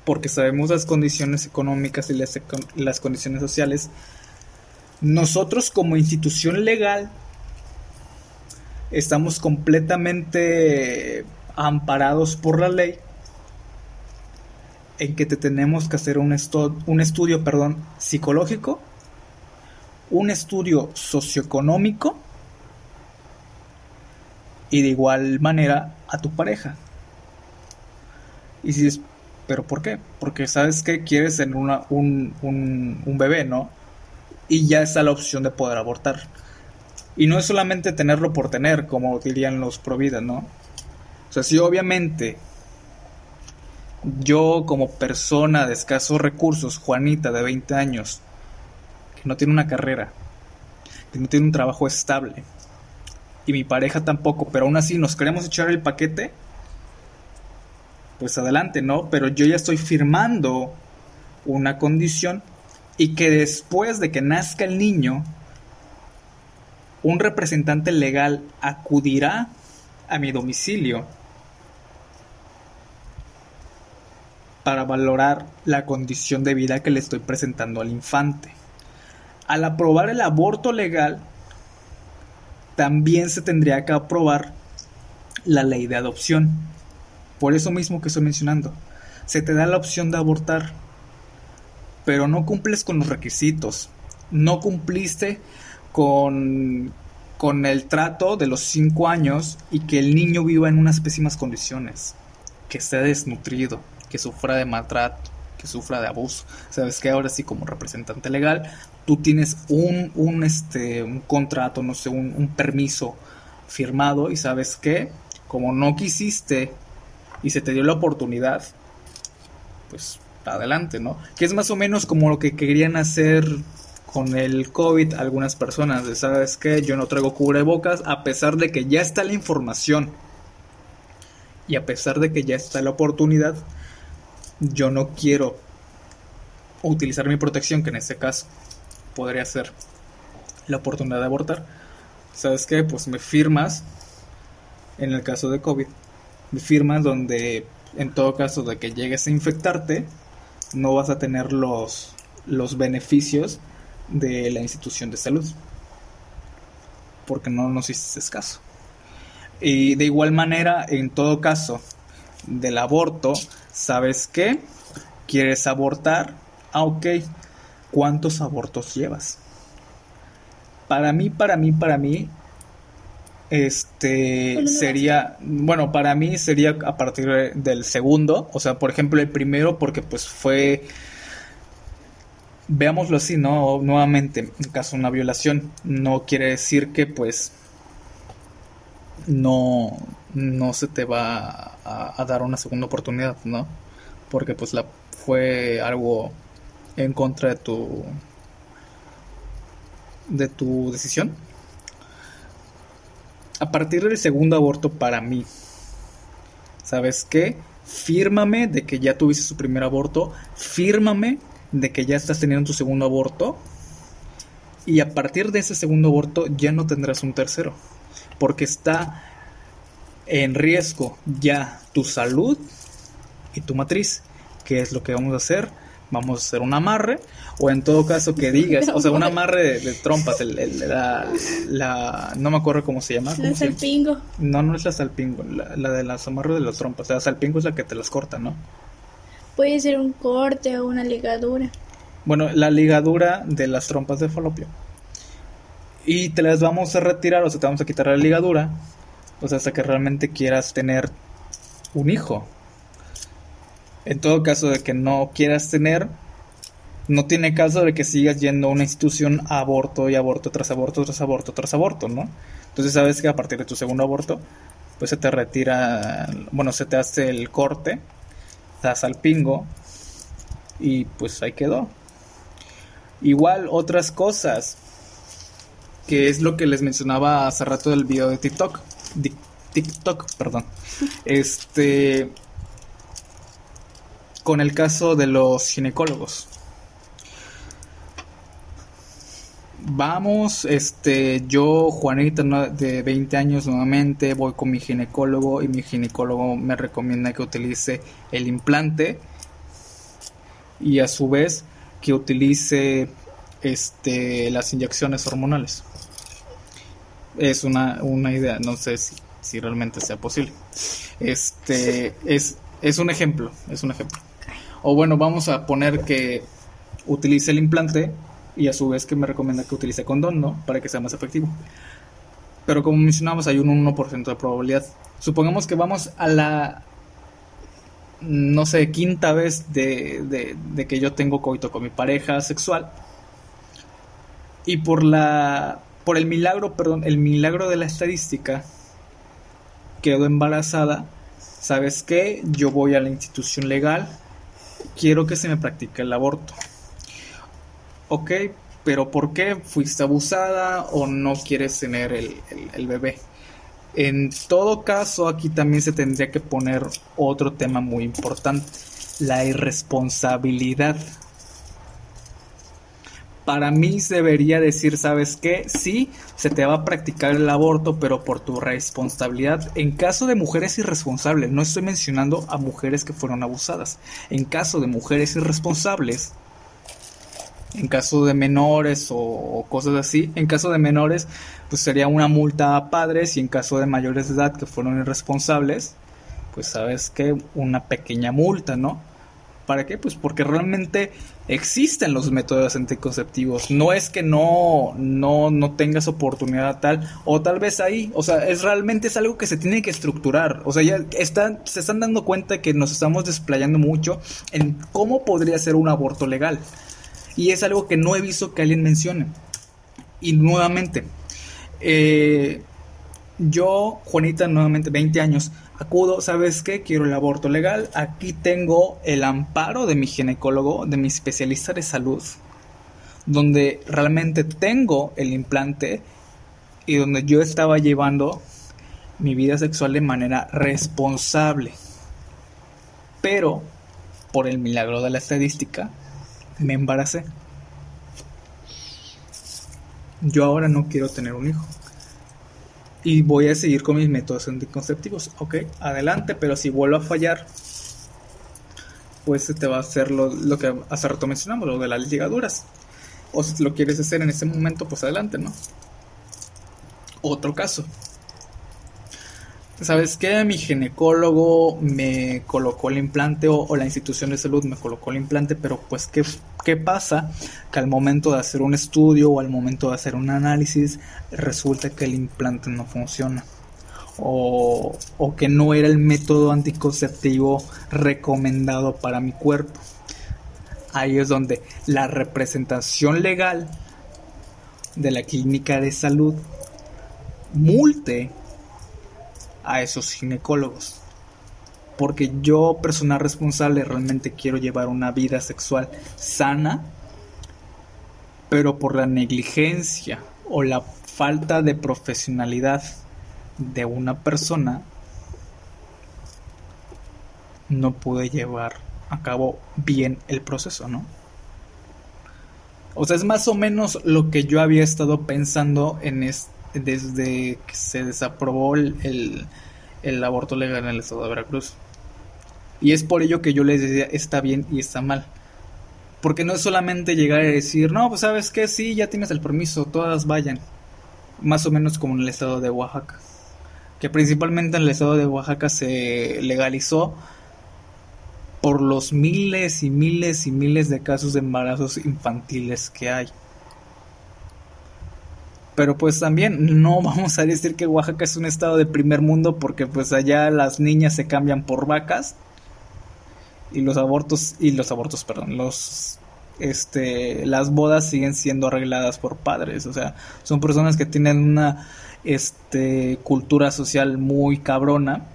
porque sabemos las condiciones económicas y las, las condiciones sociales, nosotros como institución legal estamos completamente amparados por la ley en que te tenemos que hacer un, un estudio perdón, psicológico, un estudio socioeconómico y de igual manera a tu pareja. Y si es, ¿pero por qué? Porque sabes que quieres tener una, un, un, un bebé, ¿no? Y ya está la opción de poder abortar. Y no es solamente tenerlo por tener, como dirían los pro vida, ¿no? O sea, si obviamente yo como persona de escasos recursos, Juanita de 20 años, que no tiene una carrera, que no tiene un trabajo estable, y mi pareja tampoco, pero aún así nos queremos echar el paquete, pues adelante, ¿no? Pero yo ya estoy firmando una condición y que después de que nazca el niño, un representante legal acudirá a mi domicilio para valorar la condición de vida que le estoy presentando al infante. Al aprobar el aborto legal, también se tendría que aprobar la ley de adopción. Por eso mismo que estoy mencionando, se te da la opción de abortar, pero no cumples con los requisitos, no cumpliste con, con el trato de los 5 años y que el niño viva en unas pésimas condiciones, que esté desnutrido, que sufra de maltrato, que sufra de abuso. Sabes que ahora sí como representante legal, tú tienes un, un, este, un contrato, no sé, un, un permiso firmado y sabes que como no quisiste y se te dio la oportunidad, pues adelante, ¿no? Que es más o menos como lo que querían hacer con el COVID algunas personas, de, ¿sabes qué? Yo no traigo cubrebocas a pesar de que ya está la información y a pesar de que ya está la oportunidad, yo no quiero utilizar mi protección, que en este caso podría ser la oportunidad de abortar. ¿Sabes qué? Pues me firmas, en el caso de COVID, me firmas donde en todo caso de que llegues a infectarte, no vas a tener los, los beneficios de la institución de salud. Porque no nos hiciste caso. Y de igual manera, en todo caso del aborto, ¿sabes qué? ¿Quieres abortar? Ah, ok. ¿Cuántos abortos llevas? Para mí, para mí, para mí, este sería, bueno, para mí sería a partir del segundo, o sea, por ejemplo, el primero porque pues fue, veámoslo así, ¿no? Nuevamente, en caso de una violación, no quiere decir que pues no, no se te va a, dar una segunda oportunidad, ¿no? Porque pues la fue algo en contra de tu de tu decisión. A partir del segundo aborto para mí, ¿sabes qué? Fírmame de que ya tuviste su primer aborto, fírmame de que ya estás teniendo tu segundo aborto y a partir de ese segundo aborto ya no tendrás un tercero, porque está en riesgo ya tu salud y tu matriz. ¿Qué es lo que vamos a hacer? Vamos a hacer un amarre, o en todo caso que digas, o sea, un amarre de, trompas, la, no me acuerdo cómo se llama. la salpingo. No, no es la salpingo, la, de las amarres de las trompas, la salpingo es la que te las corta, ¿no? Puede ser un corte o una ligadura. Bueno, la ligadura de las trompas de falopio. Y te las vamos a retirar, o sea, te vamos a quitar la ligadura, pues hasta que realmente quieras tener un hijo. En todo caso de que no quieras tener, no tiene caso de que sigas yendo a una institución aborto y aborto tras aborto tras aborto tras aborto, ¿no? Entonces sabes que a partir de tu segundo aborto, pues se te retira, bueno, se te hace el corte, das al pingo y pues ahí quedó. Igual otras cosas, que es lo que les mencionaba hace rato del video de TikTok. TikTok, perdón. Este. Con el caso de los ginecólogos. Vamos, este, yo, Juanita, de 20 años nuevamente, voy con mi ginecólogo y mi ginecólogo me recomienda que utilice el implante y a su vez que utilice este, las inyecciones hormonales es una, una idea, no sé si, realmente sea posible. Este es, es un ejemplo, es un ejemplo. O bueno, vamos a poner que utilice el implante y a su vez que me recomienda que utilice condón, ¿no? Para que sea más efectivo. Pero como mencionamos, hay un 1% de probabilidad. Supongamos que vamos a la, no sé, quinta vez de, de, de que yo tengo coito con mi pareja sexual. Y por la por el milagro, perdón, el milagro de la estadística, quedó embarazada, ¿sabes qué? Yo voy a la institución legal, quiero que se me practique el aborto. Ok, pero ¿por qué? ¿Fuiste abusada o no quieres tener el, el bebé? En todo caso, aquí también se tendría que poner otro tema muy importante, la irresponsabilidad para mí debería decir, ¿sabes qué? Sí, se te va a practicar el aborto, pero por tu responsabilidad. En caso de mujeres irresponsables, no estoy mencionando a mujeres que fueron abusadas. En caso de mujeres irresponsables, en caso de menores o, cosas así, en caso de menores, pues sería una multa a padres y en caso de mayores de edad que fueron irresponsables, pues sabes que una pequeña multa, ¿no? ¿Para qué? Pues porque realmente existen los métodos anticonceptivos. No es que no, no, no tengas oportunidad tal, o tal vez ahí, o sea, es realmente es algo que se tiene que estructurar. O sea, ya están, se están dando cuenta que nos estamos desplayando mucho en cómo podría ser un aborto legal. Y es algo que no he visto que alguien mencione. Y nuevamente, eh, yo, Juanita, nuevamente 20 años, acudo, ¿sabes qué? Quiero el aborto legal. Aquí tengo el amparo de mi ginecólogo, de mi especialista de salud, donde realmente tengo el implante y donde yo estaba llevando mi vida sexual de manera responsable. Pero, por el milagro de la estadística, me embaracé. Yo ahora no quiero tener un hijo y voy a seguir con mis métodos anticonceptivos. Ok, adelante, pero si vuelvo a fallar, pues te va a hacer lo, lo, que hace rato mencionamos, lo de las ligaduras. O si lo quieres hacer en ese momento, pues adelante, ¿no? Otro caso. ¿Sabes qué? Mi ginecólogo me colocó el implante o, la institución de salud me colocó el implante, pero pues ¿qué, ¿qué pasa? Que al momento de hacer un estudio o al momento de hacer un análisis resulta que el implante no funciona. O, que no era el método anticonceptivo recomendado para mi cuerpo. Ahí es donde la representación legal de la clínica de salud multe a esos ginecólogos. Porque yo, persona responsable, realmente quiero llevar una vida sexual sana, pero por la negligencia o la falta de profesionalidad de una persona, no pude llevar a cabo bien el proceso, ¿no? O sea, es más o menos lo que yo había estado pensando en este desde que se desaprobó el, aborto legal en el estado de Veracruz. Y es por ello que yo les decía, está bien y está mal. Porque no es solamente llegar y decir, no, pues sabes que sí, ya tienes el permiso, todas vayan. Más o menos como en el estado de Oaxaca. Que principalmente en el estado de Oaxaca se legalizó por los miles y miles y miles de casos de embarazos infantiles que hay. Pero pues también no *laughs* vamos a decir que Oaxaca es un estado de primer mundo porque pues allá las niñas se cambian por vacas y los abortos y los abortos, perdón, los este las bodas siguen siendo arregladas por padres, o sea, son personas que tienen una este cultura social muy cabrona,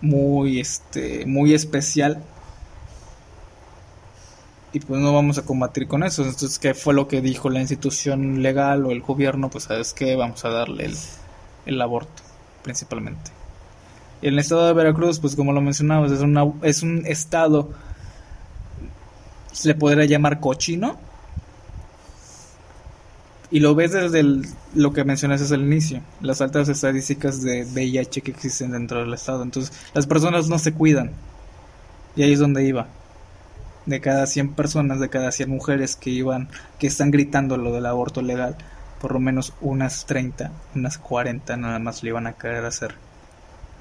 muy este muy especial y pues no vamos a combatir con eso. Entonces, ¿qué fue lo que dijo la institución legal o el gobierno? Pues sabes que vamos a darle el, aborto, principalmente. El estado de Veracruz, pues como lo mencionabas, es, una, es un estado, se le podría llamar cochino. Y lo ves desde lo que mencionas desde el inicio, las altas estadísticas de VIH que existen dentro del estado. Entonces, las personas no se cuidan. Y ahí es donde iba de cada 100 personas, de cada 100 mujeres que iban, que están gritando lo del aborto legal, por lo menos unas 30, unas 40 nada más lo iban a querer hacer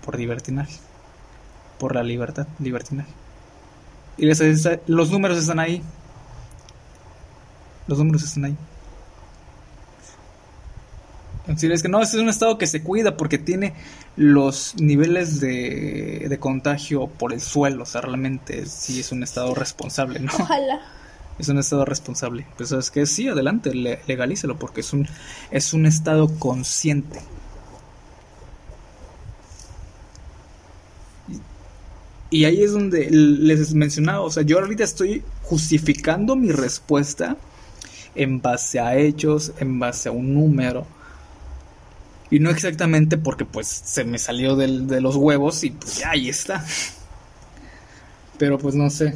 por libertinaje, por la libertad, libertinaje. Y los números están ahí. Los números están ahí. Es que no, este es un estado que se cuida porque tiene los niveles de, de contagio por el suelo. O sea, realmente sí es un estado responsable, ¿no? Ojalá. Es un estado responsable. Pues es que sí, adelante, legalícelo porque es un, es un estado consciente. Y ahí es donde les mencionaba, o sea, yo ahorita estoy justificando mi respuesta en base a hechos, en base a un número y no exactamente porque pues se me salió de los huevos y pues ya ahí está. Pero pues no sé.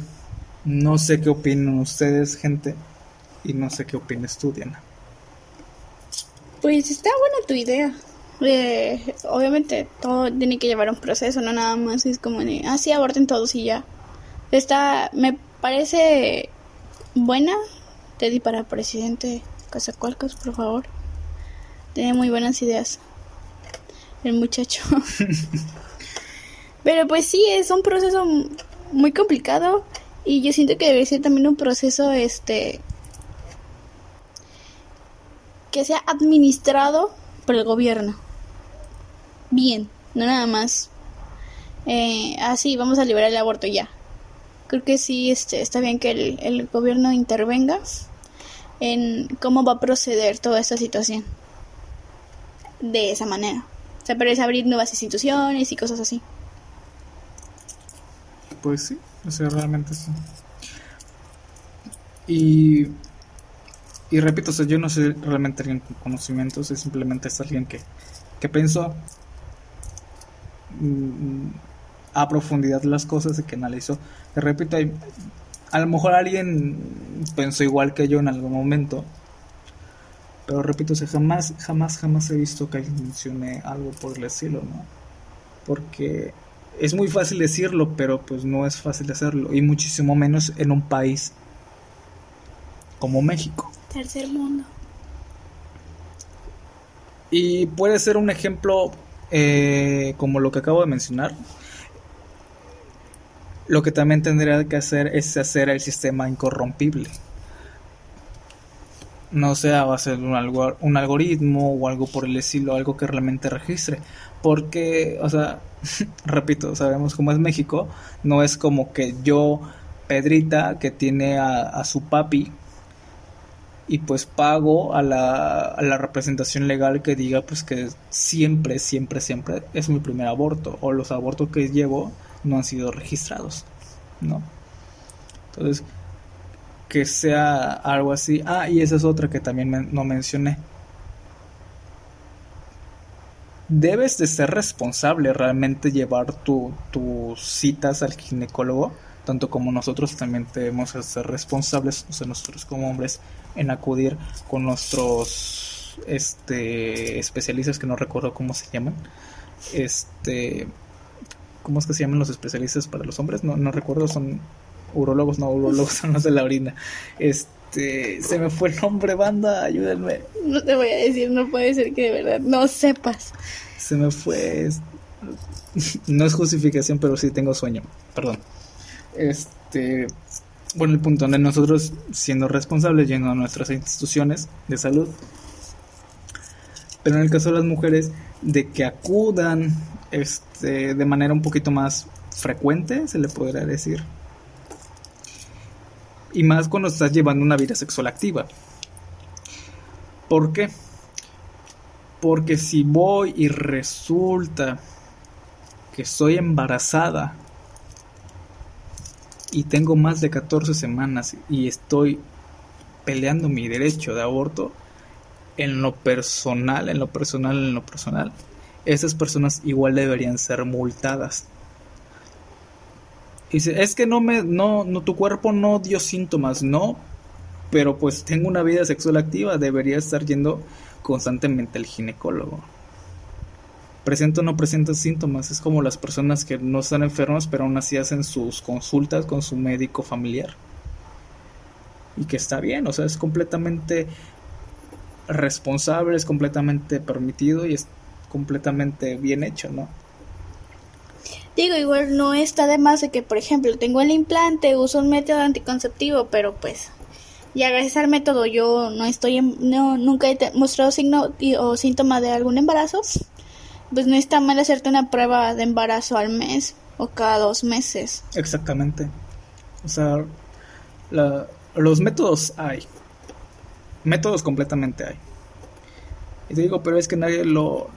No sé qué opinan ustedes, gente. Y no sé qué opinas tú, Diana. Pues está buena tu idea. Eh, obviamente todo tiene que llevar un proceso, no nada más es como de, ah, sí, aborten todos y ya. Está, me parece buena. Teddy para presidente Casacualcos, por favor. Tiene muy buenas ideas. El muchacho. *laughs* Pero pues sí, es un proceso muy complicado y yo siento que debe ser también un proceso este que sea administrado por el gobierno. Bien, no nada más. Eh, así, vamos a liberar el aborto ya. Creo que sí este, está bien que el, el gobierno intervenga en cómo va a proceder toda esta situación. De esa manera. O sea, pero es abrir nuevas instituciones y cosas así. Pues sí, o sea, realmente sí. Y y repito, o yo no soy realmente alguien con conocimientos, es simplemente es alguien que, que pensó a profundidad las cosas y que analizó. Y repito, a lo mejor alguien pensó igual que yo en algún momento, pero repito, o sea, jamás, jamás, jamás he visto que alguien mencione algo por el estilo, ¿no? Porque es muy fácil decirlo, pero pues no es fácil hacerlo, y muchísimo menos en un país como México. Tercer mundo. Y puede ser un ejemplo eh, como lo que acabo de mencionar. Lo que también tendría que hacer es hacer el sistema incorrompible. No sea va a ser un, algo, un algoritmo o algo por el estilo, algo que realmente registre. Porque, o sea, *laughs* repito, sabemos cómo es México. No es como que yo, Pedrita, que tiene a, a su papi y pues pago a la, a la representación legal que diga pues que siempre, siempre, siempre es mi primer aborto o los abortos que llevo no han sido registrados, ¿no? Entonces, que sea algo así. Ah, y esa es otra que también no mencioné. Debes de ser responsable realmente llevar tu, tus citas al ginecólogo, tanto como nosotros también debemos ser responsables, o sea, nosotros como hombres, en acudir con nuestros este especialistas que no recuerdo cómo se llaman. Este ¿cómo es que se llaman los especialistas para los hombres? No, no recuerdo, son urologos, no, urologos *laughs* son los de la orina. Este, se me fue el nombre, banda, ayúdenme. No te voy a decir, no puede ser que de verdad no sepas. Se me fue. *laughs* No es justificación, pero sí tengo sueño. Perdón. Este, bueno, el punto donde nosotros, siendo responsables, yendo a nuestras instituciones de salud, pero en el caso de las mujeres, de que acudan este, de manera un poquito más frecuente, se le podría decir. Y más cuando estás llevando una vida sexual activa. ¿Por qué? Porque si voy y resulta que soy embarazada y tengo más de 14 semanas y estoy peleando mi derecho de aborto, en lo personal, en lo personal, en lo personal, esas personas igual deberían ser multadas. Dice, es que no me, no, tu cuerpo no dio síntomas, no, pero pues tengo una vida sexual activa, debería estar yendo constantemente al ginecólogo presenta o no presenta síntomas. Es como las personas que no están enfermas, pero aún así hacen sus consultas con su médico familiar. Y que está bien, o sea, es completamente responsable, es completamente permitido y es completamente bien hecho, ¿no? Digo, igual no está de más de que, por ejemplo, tengo el implante, uso un método anticonceptivo, pero pues ya gracias al método yo no estoy, no, nunca he mostrado signo o síntoma de algún embarazo, pues no está mal hacerte una prueba de embarazo al mes o cada dos meses. Exactamente. O sea, los métodos hay. Métodos completamente hay. Y te digo, pero es que nadie lo,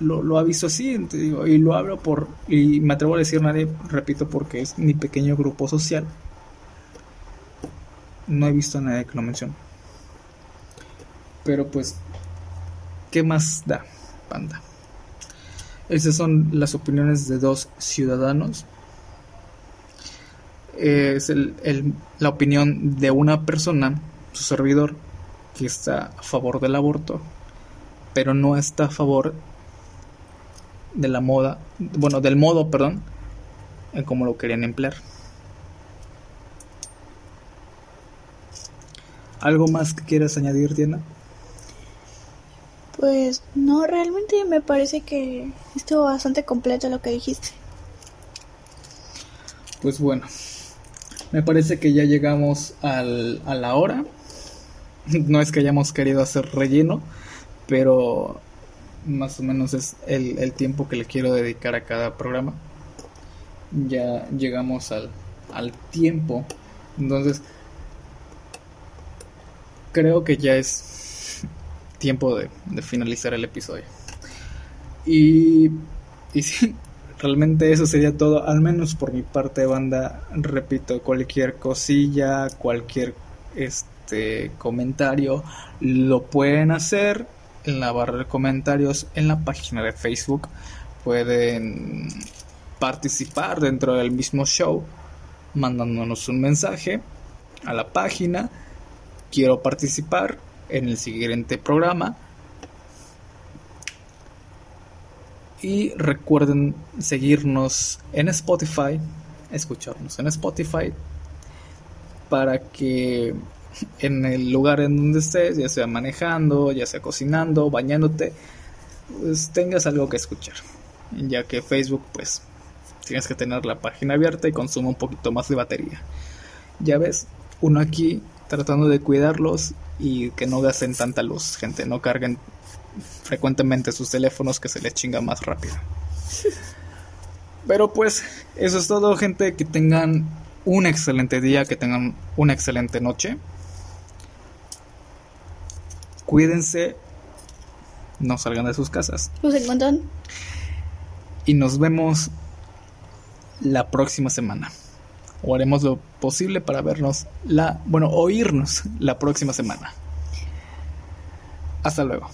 lo, ha visto así, y lo hablo por, y me atrevo a decir nadie, repito, porque es mi pequeño grupo social. No he visto a nadie que lo mencione. Pero pues, ¿qué más da, panda? Esas son las opiniones de dos ciudadanos. Es la opinión de una persona tu servidor que está a favor del aborto, pero no está a favor de la moda, bueno, del modo, perdón, en cómo lo querían emplear. ¿Algo más que quieras añadir, Diana? Pues no, realmente me parece que estuvo bastante completo lo que dijiste. Pues bueno, me parece que ya llegamos al, a la hora. *laughs* No es que hayamos querido hacer relleno, pero más o menos es el, el tiempo que le quiero dedicar a cada programa. Ya llegamos al, al tiempo. Entonces, creo que ya es tiempo de, finalizar el episodio. Y, y sí, *laughs* realmente eso sería todo, al menos por mi parte, banda. Repito, cualquier cosilla, cualquier este comentario, lo pueden hacer en la barra de comentarios en la página de Facebook. Pueden participar dentro del mismo show mandándonos un mensaje a la página. Quiero participar en el siguiente programa. Y recuerden seguirnos en Spotify, escucharnos en Spotify, para que en el lugar en donde estés, ya sea manejando, ya sea cocinando, bañándote, pues tengas algo que escuchar. Ya que Facebook, pues tienes que tener la página abierta y consume un poquito más de batería. Ya ves, uno aquí tratando de cuidarlos y que no gasten tanta luz, gente, no carguen frecuentemente sus teléfonos que se les chinga más rápido. Pero pues eso es todo, gente, que tengan un excelente día, que tengan una excelente noche. Cuídense, no salgan de sus casas. Nos encuentran. Y nos vemos la próxima semana. O haremos lo posible para vernos la, bueno, oírnos la próxima semana. Hasta luego.